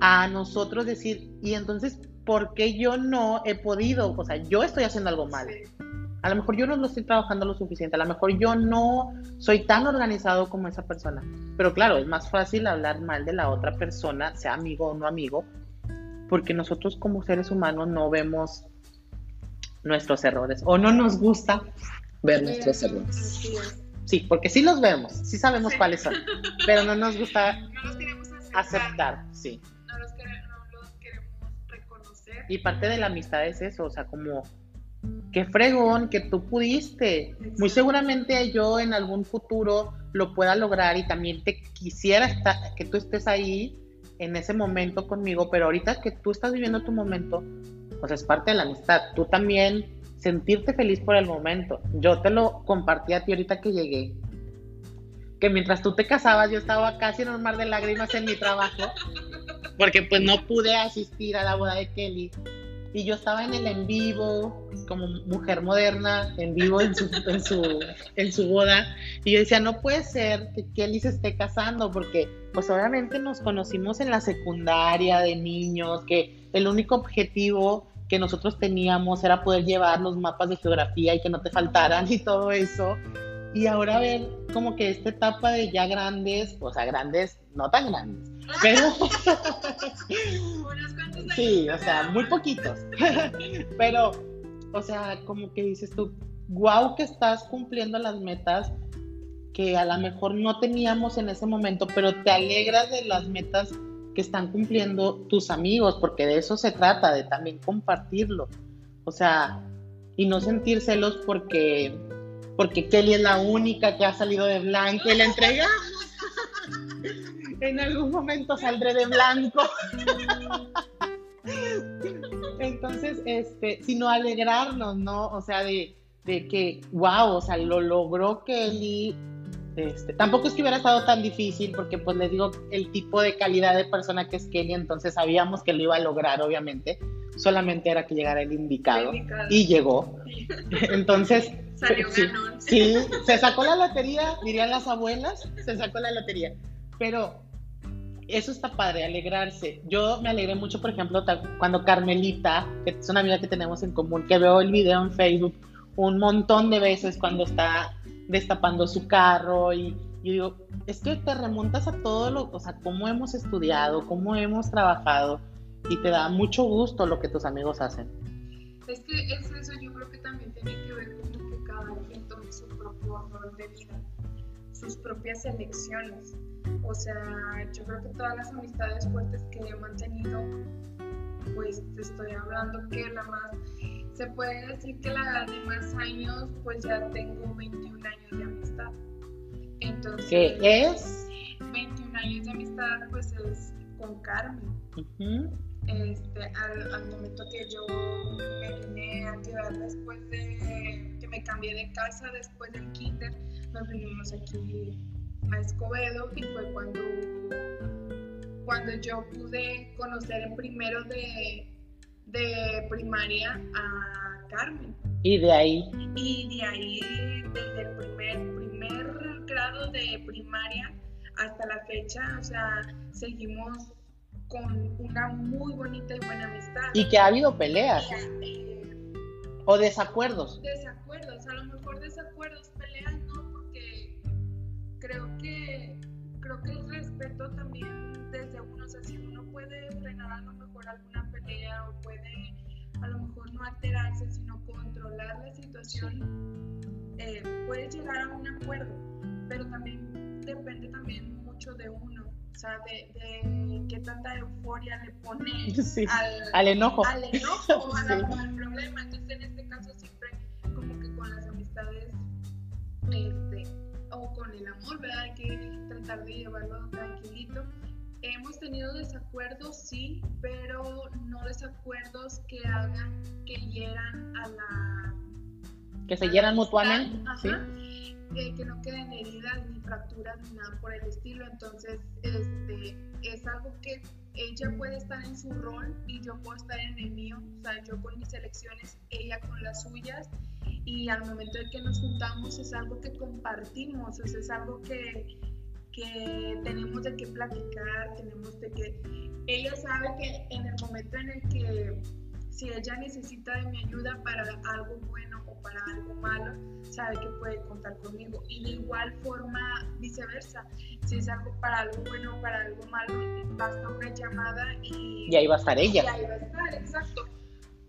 a nosotros decir, y entonces, ¿por qué yo no he podido? O sea, yo estoy haciendo algo mal. A lo mejor yo no lo estoy trabajando lo suficiente, a lo mejor yo no soy tan organizado como esa persona. Pero claro, es más fácil hablar mal de la otra persona, sea amigo o no amigo, porque nosotros como seres humanos no vemos nuestros errores o no nos gusta ver nuestros errores. Sí, porque sí los vemos, sí sabemos cuáles son, pero no nos gusta aceptar. sí. No los, queremos, reconocer. Y parte de la amistad es eso, o sea, como qué fregón que tú pudiste. Muy seguramente yo en algún futuro lo pueda lograr y también te quisiera estar, que tú estés ahí en ese momento conmigo, pero ahorita que tú estás viviendo tu momento, pues es parte de la amistad. Tú también sentirte feliz por el momento. Yo te lo compartí a ti ahorita que llegué. Que mientras tú te casabas, yo estaba casi en un mar de lágrimas en mi trabajo, porque pues no pude asistir a la boda de Kelly. Y yo estaba en el en vivo, como mujer moderna, en vivo en su, en su, en su boda. Y yo decía, no puede ser que Kelly se esté casando, porque pues obviamente nos conocimos en la secundaria de niños, que el único objetivo que nosotros teníamos era poder llevar los mapas de geografía y que no te faltaran y todo eso. Y ahora ver como que esta etapa de ya grandes, o sea, grandes, no tan grandes, pero... sí, o sea, muy poquitos. pero, o sea, como que dices tú, wow que estás cumpliendo las metas que a lo mejor no teníamos en ese momento, pero te alegras de las metas que están cumpliendo tus amigos, porque de eso se trata, de también compartirlo. O sea, y no sentir celos porque, porque Kelly es la única que ha salido de blanco y la entrega. en algún momento saldré de blanco. Entonces, este, sino alegrarnos, ¿no? O sea, de, de que, wow, o sea, lo logró Kelly, este, tampoco es que hubiera estado tan difícil porque pues les digo el tipo de calidad de persona que es Kelly, entonces sabíamos que lo iba a lograr obviamente, solamente era que llegara el indicado, y llegó. Entonces, sí, se sacó la lotería, dirían las abuelas, se sacó la lotería. Pero eso está padre, alegrarse. Yo me alegré mucho, por ejemplo, cuando Carmelita, que es una amiga que tenemos en común, que veo el video en Facebook un montón de veces cuando está destapando su carro y, digo, es que te remontas a todo lo, o sea, cómo hemos estudiado, cómo hemos trabajado y te da mucho gusto lo que tus amigos hacen. Es que es eso, yo creo que también tiene que ver con que cada quien tome su propio rol de vida, sus propias elecciones. O sea, yo creo que todas las amistades fuertes que he mantenido, pues te estoy hablando que la más se puede decir que la de más años, pues ya tengo 21 años de amistad. Entonces, ¿qué es? 21 años de amistad, pues es con Carmen. este, al, momento que yo me vine a quedar después de que me cambié de casa, después del kinder, nos vinimos aquí a Escobedo y fue cuando, cuando yo pude conocer en primero de de primaria a Carmen. ¿Y de ahí? Y de ahí, desde el primer, primer grado de primaria hasta la fecha, o sea, seguimos con una muy bonita y buena amistad. ¿Y que ha habido peleas? Eh, ¿O desacuerdos? Desacuerdos, a lo mejor desacuerdos, peleas no, porque creo que, creo que el respeto también desde uno, o sea, si uno puede frenar a lo mejor alguna o puede a lo mejor no alterarse, sino controlar la situación, eh, puede llegar a un acuerdo, pero también depende también mucho de uno, o sea, de, de qué tanta euforia le pone al, enojo, al, enojo al problema. Entonces, en este caso, siempre como que con las amistades, este, o con el amor, ¿verdad? Hay que tratar de llevarlo tranquilito Hemos tenido desacuerdos, sí, pero no desacuerdos que hagan que hieran a la... Que se hieran mutuamente, ¿sí? que no queden heridas ni fracturas ni nada por el estilo. Entonces, este, es algo que ella puede estar en su rol y yo puedo estar en el mío. O sea, yo con mis elecciones, ella con las suyas. Y al momento de que nos juntamos es algo que compartimos, o sea, es algo que, que tenemos de qué platicar, tenemos de que ella sabe que en el momento en el que si ella necesita de mi ayuda para algo bueno o para algo malo, sabe que puede contar conmigo. Y de igual forma, viceversa. Si es algo para algo bueno o para algo malo, basta una llamada y... Y ahí va a estar ella. Y ahí va a estar, exacto.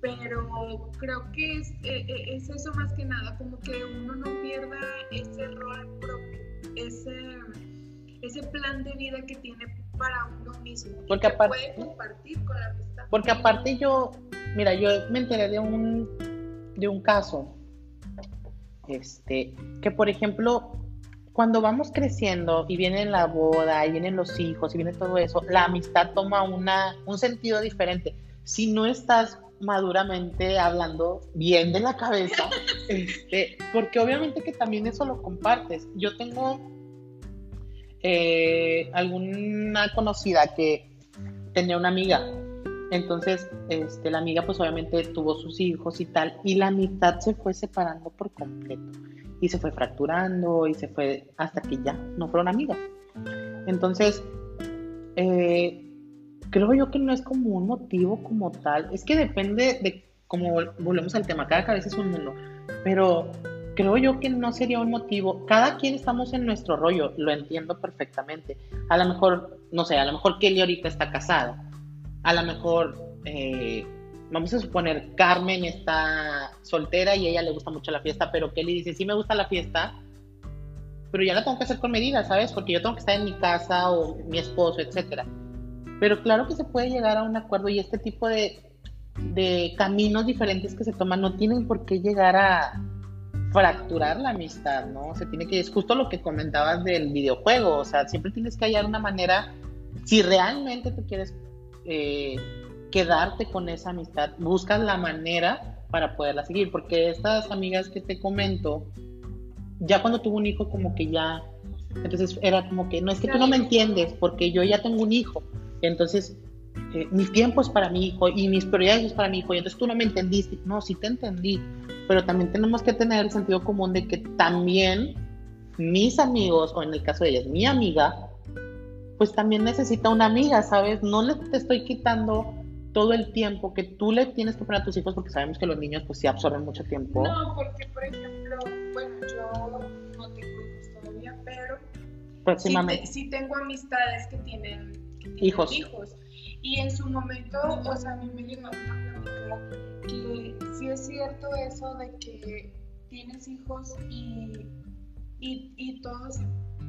Pero creo que es, eh, eh, es eso más que nada, como que uno no pierda ese rol propio, ese, ese plan de vida que tiene para uno mismo. Porque que aparte- puede compartir con la amistad. Porque aparte yo, mira, yo me enteré de un, de un caso, este, que por ejemplo, cuando vamos creciendo y viene la boda, y vienen los hijos, y viene todo eso, la amistad toma una, un sentido diferente. Si no estás maduramente hablando bien de la cabeza, este, porque obviamente que también eso lo compartes. Yo tengo eh, alguna conocida que tenía una amiga. Entonces, este, la amiga pues obviamente tuvo sus hijos y tal, y la amistad se fue separando por completo, y se fue fracturando, y se fue hasta que ya no fueron amigas. Entonces, eh, creo yo que no es como un motivo como tal, es que depende de, como volvemos al tema, cada cabeza es un mundo, pero creo yo que no sería un motivo, cada quien estamos en nuestro rollo, lo entiendo perfectamente, a lo mejor, no sé, a lo mejor Kelly ahorita está casada, a lo mejor, eh, vamos a suponer, Carmen está soltera y a ella le gusta mucho la fiesta, pero Kelly dice, sí me gusta la fiesta, pero ya la tengo que hacer con medida, ¿sabes? Porque yo tengo que estar en mi casa o mi esposo, etcétera. Pero claro que se puede llegar a un acuerdo y este tipo de, de caminos diferentes que se toman no tienen por qué llegar a fracturar la amistad, ¿no? Se tiene que, es justo lo que comentabas del videojuego, o sea, siempre tienes que hallar una manera, si realmente tú quieres eh, quedarte con esa amistad, buscas la manera para poderla seguir, porque estas amigas que te comento, ya cuando tuvo un hijo como que ya, entonces era como que, no es que tú no me entiendes, porque yo ya tengo un hijo, entonces eh, mi tiempo es para mi hijo y mis prioridades es para mi hijo, y entonces tú no me entendiste, no, sí te entendí, pero también tenemos que tener el sentido común de que también mis amigos, o en el caso de ellas, mi amiga, pues también necesita una amiga, ¿sabes? No le te estoy quitando todo el tiempo que tú le tienes que poner a tus hijos porque sabemos que los niños pues sí absorben mucho tiempo. No, porque por ejemplo, bueno, yo no tengo hijos todavía, pero sí, próximamente. te- sí tengo amistades que tienen, que tienen Hijos. hijos. Y en su momento, o sea, a mí me llegó a platicar que sí es cierto eso de que tienes hijos y, y, y todos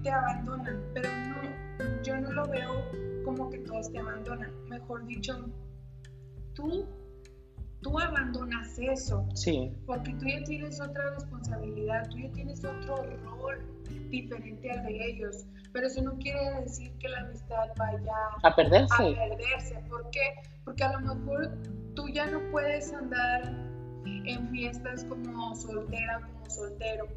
te abandonan, pero no, yo no lo veo como que todos te abandonan. Mejor dicho, tú, tú abandonas eso. Sí, porque tú ya tienes otra responsabilidad, tú ya tienes otro rol diferente al de ellos, pero eso no quiere decir que la amistad vaya a a perderse. perderse, ¿por qué? Porque a lo mejor tú ya no puedes andar en fiestas como soltera, como soltero,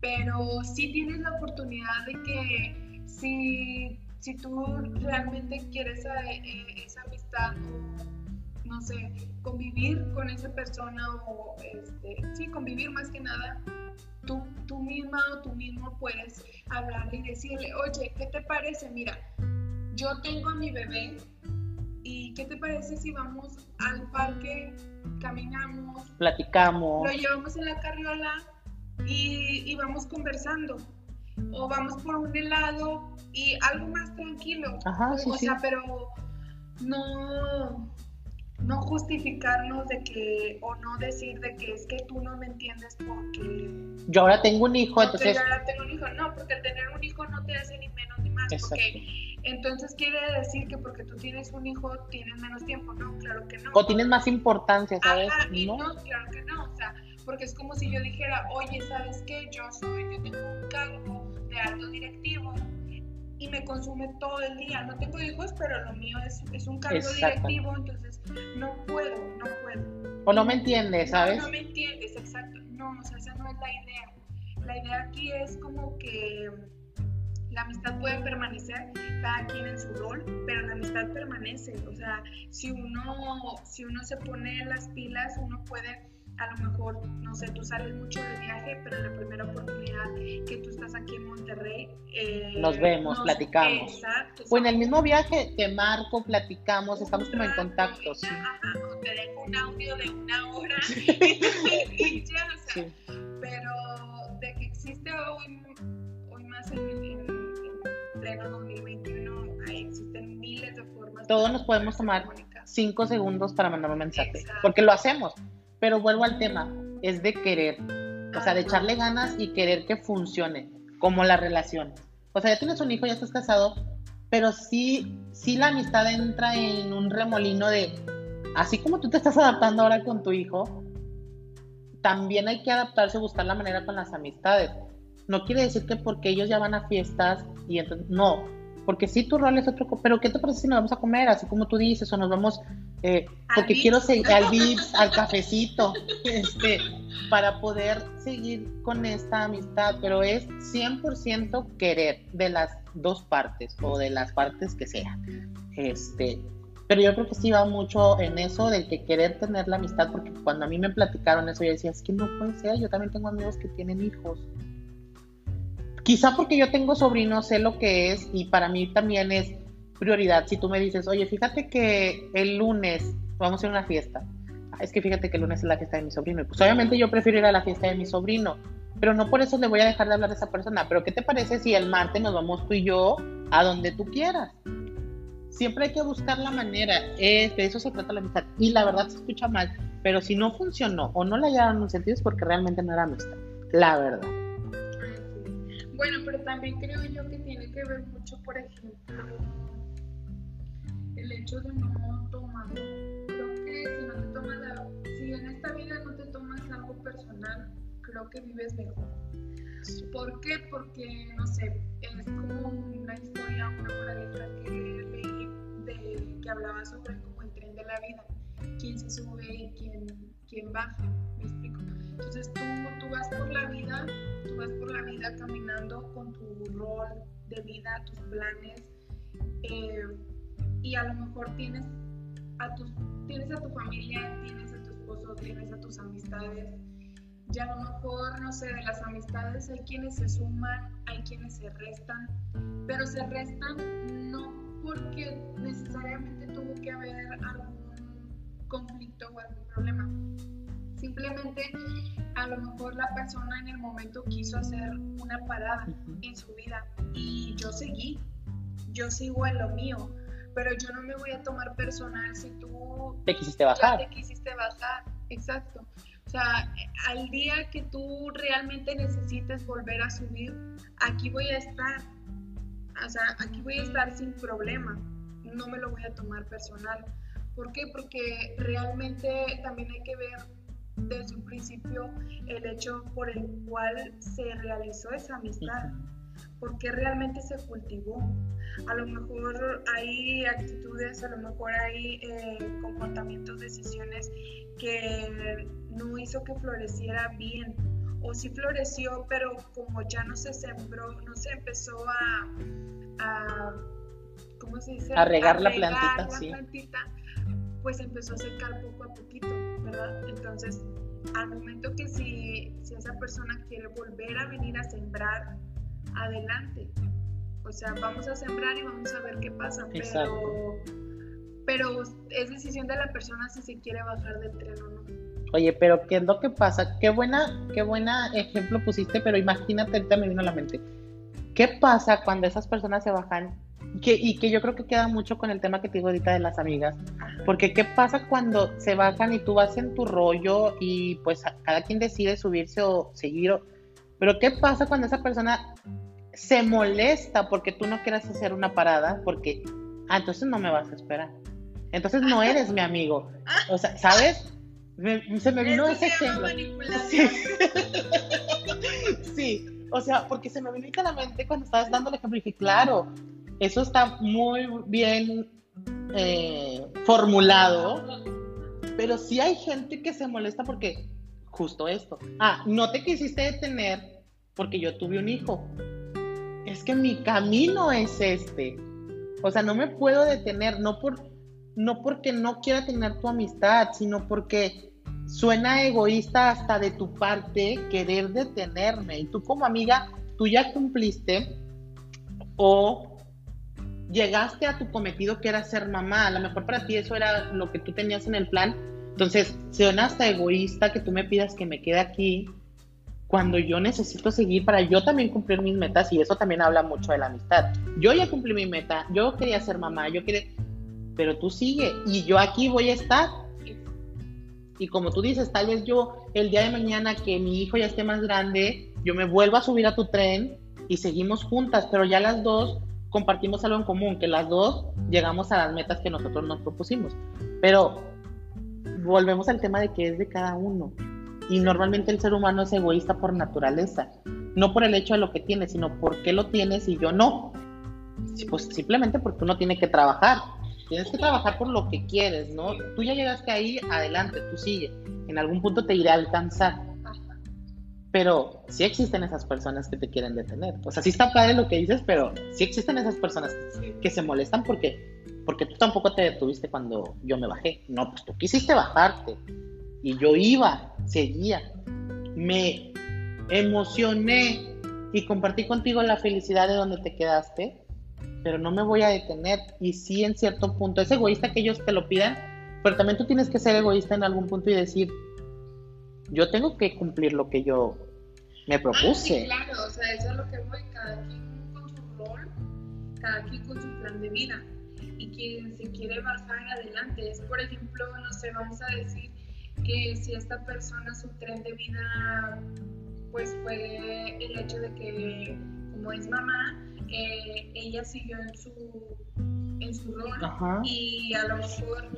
pero sí tienes la oportunidad de que si, si tú realmente quieres a- eh, esa amistad o no sé, convivir con esa persona o este, sí, convivir más que nada, tú, tú misma o tú mismo puedes hablarle y decirle, oye, ¿qué te parece? Mira, yo tengo a mi bebé y ¿qué te parece si vamos al parque, caminamos, Platicamos. lo llevamos en la carriola y, y vamos conversando? O vamos por un helado y algo más tranquilo. Ajá, sí, o sí. sea, pero no, no justificarnos de que, o no decir de que es que tú no me entiendes porque, Yo ahora tengo un hijo, entonces, yo ahora tengo un hijo. No, porque el tener un hijo no te hace ni menos ni más. Exacto. Porque entonces quiere decir que porque tú tienes un hijo tienes menos tiempo. No, claro que no. o tienes más importancia, ¿sabes? Ajá, y ¿No? no, claro que no, o sea, porque es como si yo dijera, oye, ¿sabes qué? Yo soy, yo tengo un cargo de alto directivo y me consume todo el día. No tengo hijos, pero lo mío es, es un cargo directivo, entonces no puedo, no puedo. O no me entiendes, ¿sabes? No, no me entiendes, exacto. No, o sea, esa no es la idea. La idea aquí es como que la amistad puede permanecer cada quien en su rol, pero la amistad permanece. O sea, si uno, si uno se pone las pilas, uno puede a lo mejor, no sé, tú sales mucho de viaje, pero en la primera oportunidad que tú estás aquí en Monterrey, eh, nos vemos, platicamos. Exacto, o en el mismo viaje te marco, platicamos, estamos como en contacto. Sí. Ajá, o te dejo un audio de una hora y ya, o sea, pero de que existe hoy, hoy más en, en, pleno 2021, ahí existen miles de formas. Todos nos podemos tomar cinco segundos para mandar un mensaje, porque lo hacemos pero vuelvo al tema, es de querer, o sea, de echarle ganas y querer que funcione, como la relación. O sea, ya tienes un hijo, ya estás casado, pero sí, sí la amistad entra en un remolino de, así como tú te estás adaptando ahora con tu hijo, también hay que adaptarse, buscar la manera con las amistades. No quiere decir que porque ellos ya van a fiestas y entonces, no, porque sí tu rol es otro, pero ¿qué te parece si nos vamos a comer? Así como tú dices, o nos vamos, eh, porque quiero seguir al VIPS, al cafecito, este, para poder seguir con esta amistad, pero es 100% querer de las dos partes o de las partes que sean. Este, pero yo creo que sí va mucho en eso del que querer tener la amistad, porque cuando a mí me platicaron eso, yo decía, es que no puede ser, yo también tengo amigos que tienen hijos Quizá porque yo tengo sobrinos, sé lo que es y para mí también es prioridad. Si tú me dices, oye, fíjate que el lunes vamos a a una fiesta. Ah, es que fíjate que el lunes es la fiesta de mi sobrino. Pues obviamente yo prefiero ir a la fiesta de mi sobrino, pero no por eso le voy a dejar de hablar a esa persona. Pero ¿qué te parece si el martes nos vamos tú y yo a donde tú quieras? Siempre hay que buscar la manera. de eso se trata la amistad. Y la verdad se escucha mal, pero si no funcionó o no le hallaron un sentido es porque realmente no era amistad. La verdad. Bueno, pero también creo yo que tiene que ver mucho, por ejemplo, el hecho de no tomar. Creo que si no te tomas si en esta vida no te tomas algo personal, creo que vives mejor. ¿Por qué? Porque, no sé, es como una historia, una moraleja que leí de, que hablaba sobre como el tren de la vida, quién se sube y quién, quién baja, ¿me explico? Entonces tú, tú vas por la vida, tú vas por la vida caminando con tu rol de vida, tus planes, eh, y a lo mejor tienes a, tus, tienes a tu familia, tienes a tu esposo, tienes a tus amistades, y a lo mejor, no sé, de las amistades hay quienes se suman, hay quienes se restan, pero se restan no porque necesariamente tuvo que haber algún conflicto o algún problema, Simplemente a lo mejor la persona en el momento quiso hacer una parada en su vida y yo seguí, yo sigo en lo mío, pero yo no me voy a tomar personal si tú te quisiste bajar. te quisiste bajar, exacto. O sea, al día que tú realmente necesites volver a subir, aquí voy a estar. O sea, aquí voy a estar sin problema. No me lo voy a tomar personal. ¿Por qué? Porque realmente también hay que ver desde un principio el hecho por el cual se realizó esa amistad, porque realmente se cultivó. A lo mejor hay actitudes, a lo mejor hay eh, comportamientos, decisiones que no hizo que floreciera bien, o sí floreció, pero como ya no se sembró, no se empezó a, a ¿cómo se dice? A regar, la, plantita, la plantita, pues empezó a secar poco a poquito entonces, al momento que si, si esa persona quiere volver a venir a sembrar, adelante. O sea, vamos a sembrar y vamos a ver qué pasa. Pero, pero es decisión de la persona si se quiere bajar del tren o no. Oye, pero ¿qué es lo que pasa? Qué buena, qué buena ejemplo pusiste, pero imagínate, ahorita me vino a la mente. ¿Qué pasa cuando esas personas se bajan y que yo creo que queda mucho con el tema que te digo ahorita de las amigas, porque ¿qué pasa cuando se bajan y tú vas en tu rollo y pues cada quien decide subirse o seguir? pero ¿qué pasa cuando esa persona se molesta porque tú no quieras hacer una parada? Porque, ah, entonces no me vas a esperar. Entonces no eres mi amigo. O sea, ¿sabes? se me vino ese ejemplo. Sí. sí. o sea, porque se me vino a la mente cuando estabas dando el ejemplo y dije, claro, eso está muy bien eh, formulado, pero sí hay gente que se molesta porque justo esto. Ah, no te quisiste detener porque yo tuve un hijo. Es que mi camino es este. O sea, no me puedo detener, no, por, no porque no quiera tener tu amistad, sino porque suena egoísta hasta de tu parte querer detenerme. Y tú como amiga, tú ya cumpliste o llegaste a tu cometido que era ser mamá. A lo mejor para ti eso era lo que tú tenías en el plan. Entonces, suena hasta egoísta que tú me pidas que me quede aquí cuando yo necesito seguir para yo también cumplir mis metas y eso también habla mucho de la amistad. Yo ya cumplí mi meta, yo quería ser mamá, yo quería, pero tú sigue y yo aquí voy a estar. Y como tú dices, tal vez yo el día de mañana que mi hijo ya esté más grande, yo me vuelvo a subir a tu tren y seguimos juntas, pero ya las dos compartimos algo en común, que las dos llegamos a las metas que nosotros nos propusimos. Pero volvemos al tema de que es de cada uno. Y normalmente el ser humano es egoísta por naturaleza, no por el hecho de lo que tiene, sino por qué lo tienes y yo no. Pues simplemente porque uno tiene que trabajar. Tienes que trabajar por lo que quieres, ¿no? Tú ya llegaste ahí, adelante, tú sigue. En algún punto te iré a alcanzar. Pero sí existen esas personas que te quieren detener. O sea, sí está padre lo que dices, pero sí existen esas personas que se molestan porque, porque tú tampoco te detuviste cuando yo me bajé. No, pues tú quisiste bajarte. Y yo iba, seguía. Me emocioné y compartí contigo la felicidad de donde te quedaste, pero no me voy a detener. Y sí, en cierto punto, es egoísta que ellos te lo pidan, pero también tú tienes que ser egoísta en algún punto y decir, yo tengo que cumplir lo que yo me propuse. Ah, sí, claro, o sea, eso es lo que voy, cada quien con su rol, cada quien con su plan de vida. Y quien se quiere bajar adelante, es por ejemplo, no sé, vamos a decir que si esta persona su tren de vida pues fue el hecho de que como es mamá, eh, ella siguió en su, en su rol y a lo mejor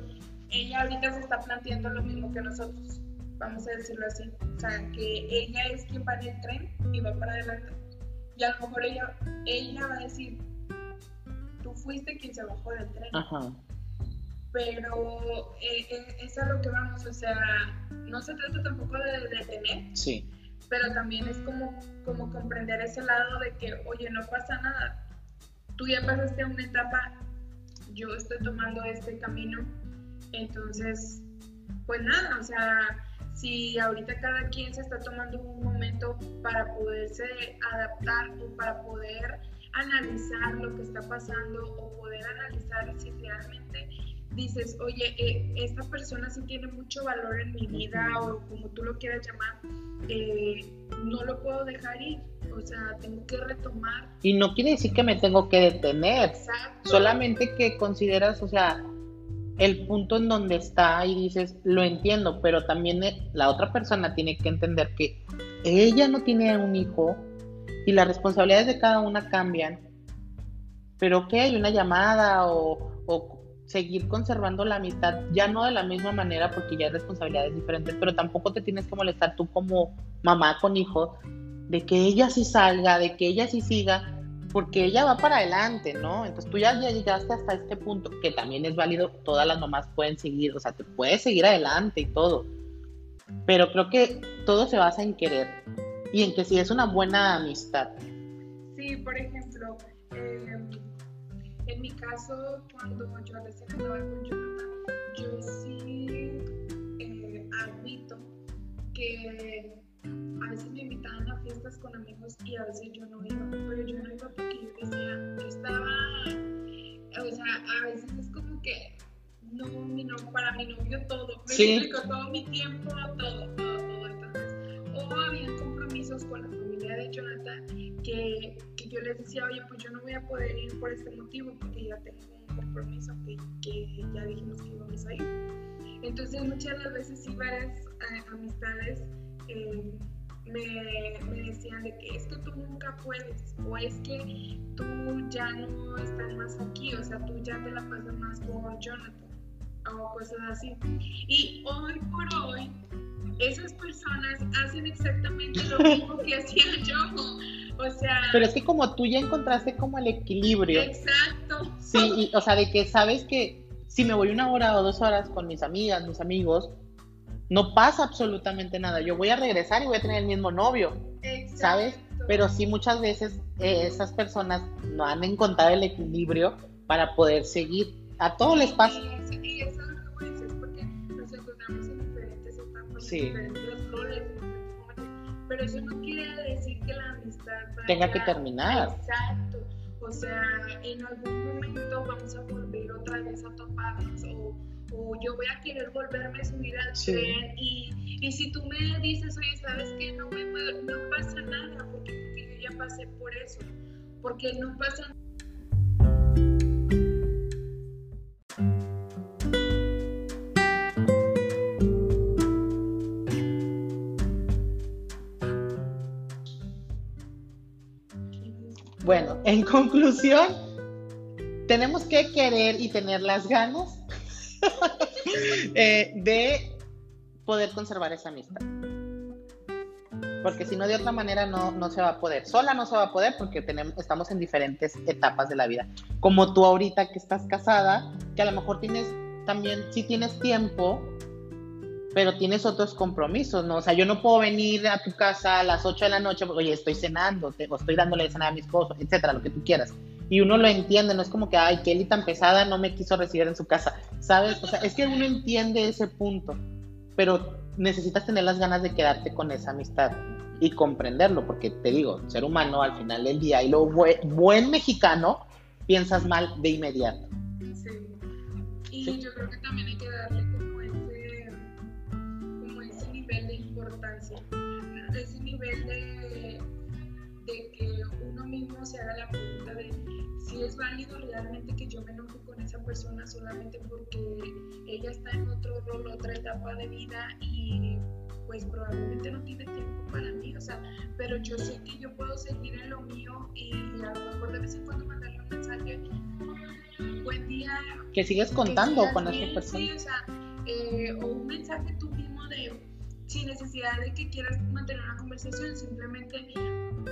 ella ahorita se está planteando lo mismo que nosotros, vamos a decirlo así, o sea, que ella es quien va en el tren y va para adelante. Y a lo mejor ella, ella va a decir, tú fuiste quien se bajó del tren pero eh, eh, es a lo que vamos, o sea, no se trata tampoco de detener, sí. pero también es como, como comprender ese lado de que, oye, no pasa nada, tú ya pasaste una etapa, yo estoy tomando este camino, entonces, pues nada, o sea, si ahorita cada quien se está tomando un momento para poderse adaptar o para poder analizar lo que está pasando o poder analizar si realmente dices, oye, eh, esta persona sí tiene mucho valor en mi vida o como tú lo quieras llamar, eh, no lo puedo dejar ir, o sea, tengo que retomar. Y no quiere decir que me tengo que detener, Exacto. solamente que consideras, o sea, el punto en donde está y dices, lo entiendo, pero también eh, la otra persona tiene que entender que ella no tiene un hijo y las responsabilidades de cada una cambian, pero que hay una llamada o, o seguir conservando la amistad, ya no de la misma manera porque ya hay responsabilidades diferentes, pero tampoco te tienes que molestar tú como mamá con hijo de que ella sí salga, de que ella sí siga, porque ella va para adelante, ¿no? Entonces tú ya, llegaste hasta este punto, que también es válido, todas las mamás pueden seguir, o sea, te puedes seguir adelante y todo, pero creo que todo se basa en querer y en que si es una buena amistad. Sí, por ejemplo, eh en mi caso, cuando yo recién andaba con Jonathan, yo sí eh, admito que a veces me invitaban a fiestas con amigos y a veces yo no iba, pero yo no iba porque yo decía, yo estaba, o sea, a veces es como que no, mi no, para mi novio todo, me sí. explico, todo mi tiempo, todo, todo, todo, entonces, o había compromisos con la familia de Jonathan que, que, yo les decía, oye, pues yo no voy a poder ir por este motivo porque ya tengo un compromiso que, que ya dijimos que íbamos a ir. Entonces muchas de las veces sí varias eh, amistades eh, me, me, decían de que es que tú nunca puedes o es que tú ya no estás más aquí, o sea, tú ya te la pasas más con Jonathan o cosas así. Y hoy por hoy esas personas hacen exactamente lo mismo que hacía yo. O sea. Pero es que como tú ya encontraste como el equilibrio. Exacto. Sí, o sea, de que sabes que si me voy una hora o dos horas con mis amigas, mis amigos, no pasa absolutamente nada. Yo voy a regresar y voy a tener el mismo novio. Exacto. ¿Sabes? Pero sí muchas veces eh, esas personas no han encontrado el equilibrio para poder seguir. A todos les pasa. Y eso, es lo que es porque nos encontramos en diferentes etapas. Sí. diferentes Pero eso no quiere decir que la amistad vaya- Tenga que terminar. Exacto. O sea, en algún momento vamos a volver otra vez a toparnos o, o yo voy a querer volverme a subir al Sí. tren y, y si tú me dices, oye, ¿sabes qué? No, me, no pasa nada porque, porque yo ya pasé por eso. Porque no pasa Bueno, en conclusión, tenemos que querer y tener las ganas eh, de poder conservar esa amistad. Porque si no, de otra manera no, no se va a poder. Sola no se va a poder porque tenemos, estamos en diferentes etapas de la vida. Como tú ahorita que estás casada, que a lo mejor tienes también, sí tienes tiempo, pero tienes otros compromisos, ¿no? O sea, yo no puedo venir a tu casa a las 8 de la noche, porque, oye, estoy cenando, te- o estoy dándole de cenar a mis esposo, etcétera, lo que tú quieras. Y uno lo entiende, no es como que, ay, Kelly tan pesada no me quiso recibir en su casa, ¿sabes? O sea, es que uno entiende ese punto, pero necesitas tener las ganas de quedarte con esa amistad y comprenderlo, porque te digo, ser humano al final del día y lo bue- buen mexicano, piensas mal de inmediato. Sí. Y Sí. yo creo que también hay que darle ese nivel de, de que uno mismo se haga la pregunta de si es válido realmente que yo me enoje con esa persona solamente porque ella está en otro rol, otra etapa de vida y pues probablemente no tiene tiempo para mí, o sea, pero yo sé que yo puedo seguir en lo mío y a lo mejor de vez en cuando mandarle un mensaje, buen día, Que sigues que contando sigas con esa persona. sí, o sea, eh, o un mensaje tú mismo de, sin necesidad de que quieras mantener una conversación, simplemente,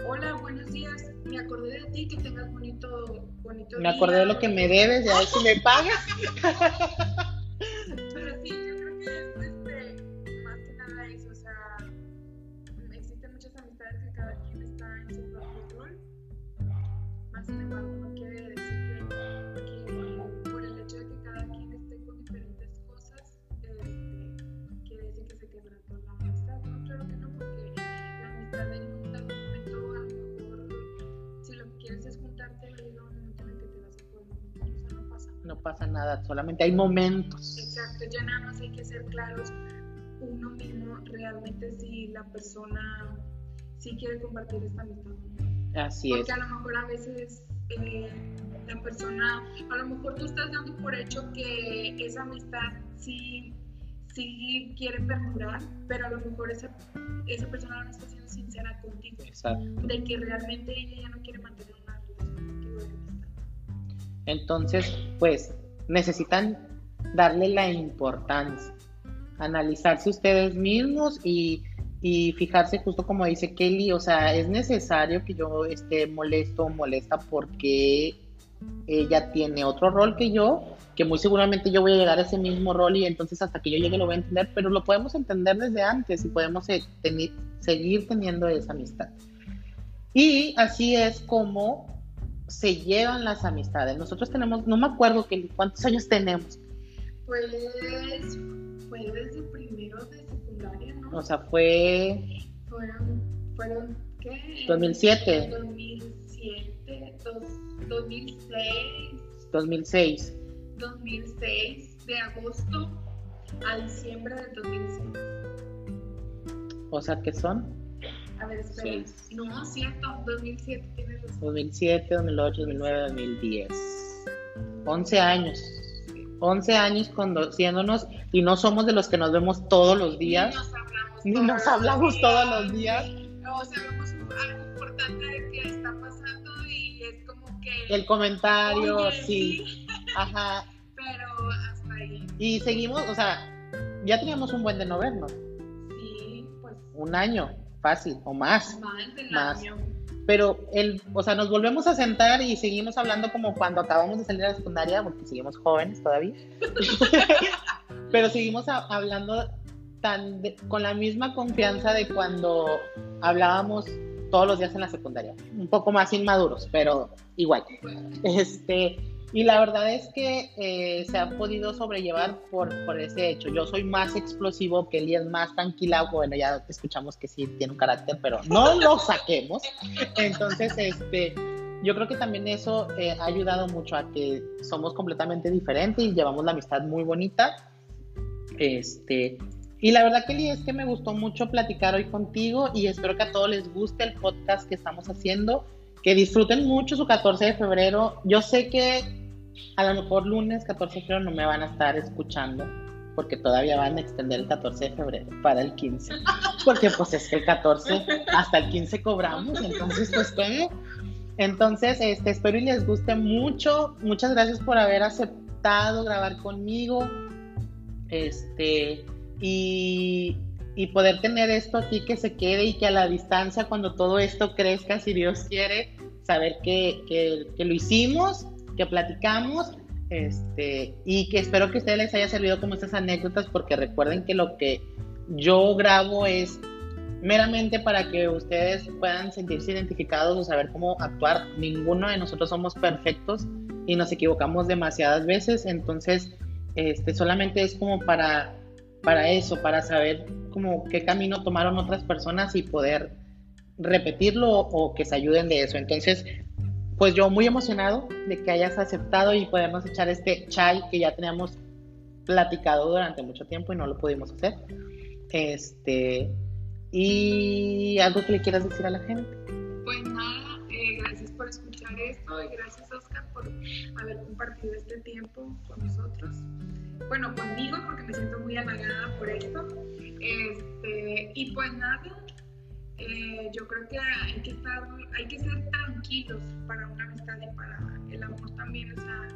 hola, buenos días, me acordé de ti, que tengas bonito, bonito Me acordé de lo que me debes, ya ves si me pagas. Pero sí, yo nada, solamente hay momentos. Exacto, ya nada más hay que ser claros uno mismo realmente si la persona sí quiere compartir esta amistad. Así es. Porque a lo mejor a veces eh, la persona, a lo mejor tú estás dando por hecho que esa amistad sí, sí quiere perdurar, pero a lo mejor esa, esa persona no está siendo sincera contigo, Exacto. de que realmente ella ya no quiere mantener una relación contigo de amistad. Entonces, pues, necesitan darle la importancia, analizarse ustedes mismos y, y fijarse justo como dice Kelly, o sea, es necesario que yo esté molesto o molesta porque ella tiene otro rol que yo, que muy seguramente yo voy a llegar a ese mismo rol y entonces hasta que yo llegue lo voy a entender, pero lo podemos entender desde antes y podemos eh, seguir teniendo esa amistad. Y así es como se llevan las amistades. Nosotros tenemos, no me acuerdo que, cuántos años tenemos, Pues fue desde primero de secundaria, ¿no? o sea, fue Fueron, fueron ¿qué? 2007. 2007, dos- 2006, 2006. 2006, de agosto a diciembre del 2006. O sea, que son A ver, espera. Seis. No, cierto, 2007 tienes razón. 2007, 2008, 2009, 2010. 11 años. 11 años conociéndonos y no somos de los que nos vemos todos los días. Ni nos hablamos, Ni nos hablamos todos los todos los días. O sabemos algo importante de que está pasando y es como que. El comentario, Oye, sí. Ajá. Pero hasta ahí. Y seguimos, o sea, ya teníamos un buen de no vernos. Sí, pues Un año, fácil, o más. más del Más. año. Pero el, o sea, nos volvemos a sentar y seguimos hablando como cuando acabamos de salir de la secundaria, porque seguimos jóvenes todavía. Pero seguimos a- hablando tan de- con la misma confianza de cuando hablábamos todos los días en la secundaria. Un poco más inmaduros, pero igual. Este, Y la verdad es que eh, se ha podido sobrellevar por, por ese hecho. Yo soy más explosivo, que él es más tranquila. Bueno, ya escuchamos que sí tiene un carácter, pero no lo saquemos. Entonces, este, yo creo que también eso eh, ha ayudado mucho a que somos completamente diferentes y llevamos la amistad muy bonita. Este, y la verdad, Kelly, es que me gustó mucho platicar hoy contigo y espero que a todos les guste el podcast que estamos haciendo, que disfruten mucho su 14 de febrero. Yo sé que a lo mejor lunes 14 de febrero no me van a estar escuchando porque todavía van a extender el 14 de febrero para el 15. Porque pues es que el 14 hasta el 15 cobramos, entonces pues ¿cómo? Entonces, este, espero y les guste mucho. Muchas gracias por haber aceptado grabar conmigo. Este, y, y poder tener esto aquí que se quede y que a la distancia, cuando todo esto crezca, si Dios quiere, saber que, que, que lo hicimos que platicamos este, y que espero que a ustedes les haya servido como estas anécdotas porque recuerden que lo que yo grabo es meramente para que ustedes puedan sentirse identificados o saber cómo actuar. Ninguno de nosotros somos perfectos y nos equivocamos demasiadas veces, entonces este, solamente es como para, para eso, para saber como qué camino tomaron otras personas y poder repetirlo o que se ayuden de eso. Entonces, pues yo muy emocionado de que hayas aceptado y podemos echar este chai que ya teníamos platicado durante mucho tiempo y no lo pudimos hacer. Este, y algo que le quieras decir a la gente. Pues nada, eh, gracias por escuchar esto y gracias Oscar por haber compartido este tiempo con nosotros. Bueno, conmigo porque me siento muy halagada por esto. Este, y pues nada, eh, yo creo que hay que estar, hay que ser tranquilos para una amistad y para el amor también, o sea,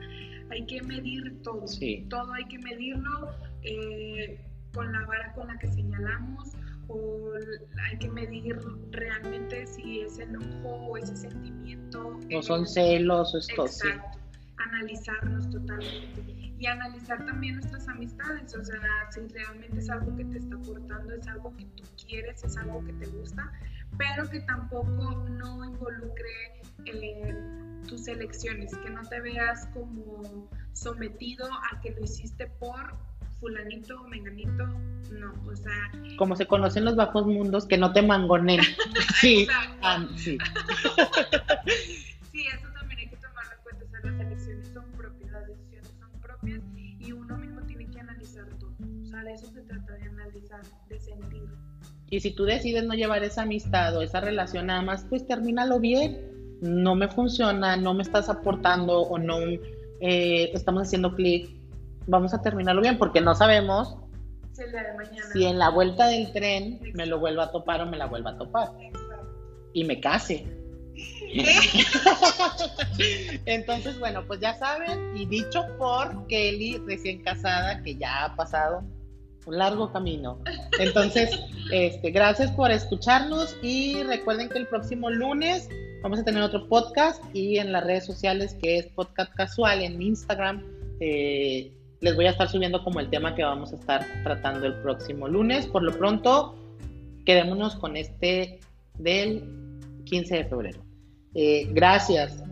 hay que medir todo, todo hay que medirlo eh, con la vara con la que señalamos o hay que medir realmente si es enojo o ese sentimiento. O son celos o esto, Exacto, analizarnos totalmente y analizar también nuestras amistades, o sea, si realmente es algo que te está aportando, es algo que tú quieres, es algo que te gusta, pero que tampoco no involucre eh, tus elecciones, que no te veas como sometido a que lo hiciste por fulanito o menganito, no, o sea... Como se conocen los bajos mundos, que no te mangonen. sí, sí. sí, de eso se trata de analizar, de sentir. Y si tú decides no llevar esa amistad o esa relación nada más, pues termínalo bien. No me funciona, no me estás aportando o no eh, estamos haciendo clic. Vamos a terminarlo bien porque no sabemos si en la vuelta del tren me lo vuelva a topar o me la vuelva a topar. Y me case. Entonces, bueno, pues ya saben, y dicho por Kelly, recién casada, que ya ha pasado un largo camino. Entonces, este, gracias por escucharnos y recuerden que el próximo lunes vamos a tener otro podcast y en las redes sociales que es podcast casual en Instagram. Eh, les voy a estar subiendo como el tema que vamos a estar tratando el próximo lunes. Por lo pronto, quedémonos con este del 15 de febrero. Eh, gracias.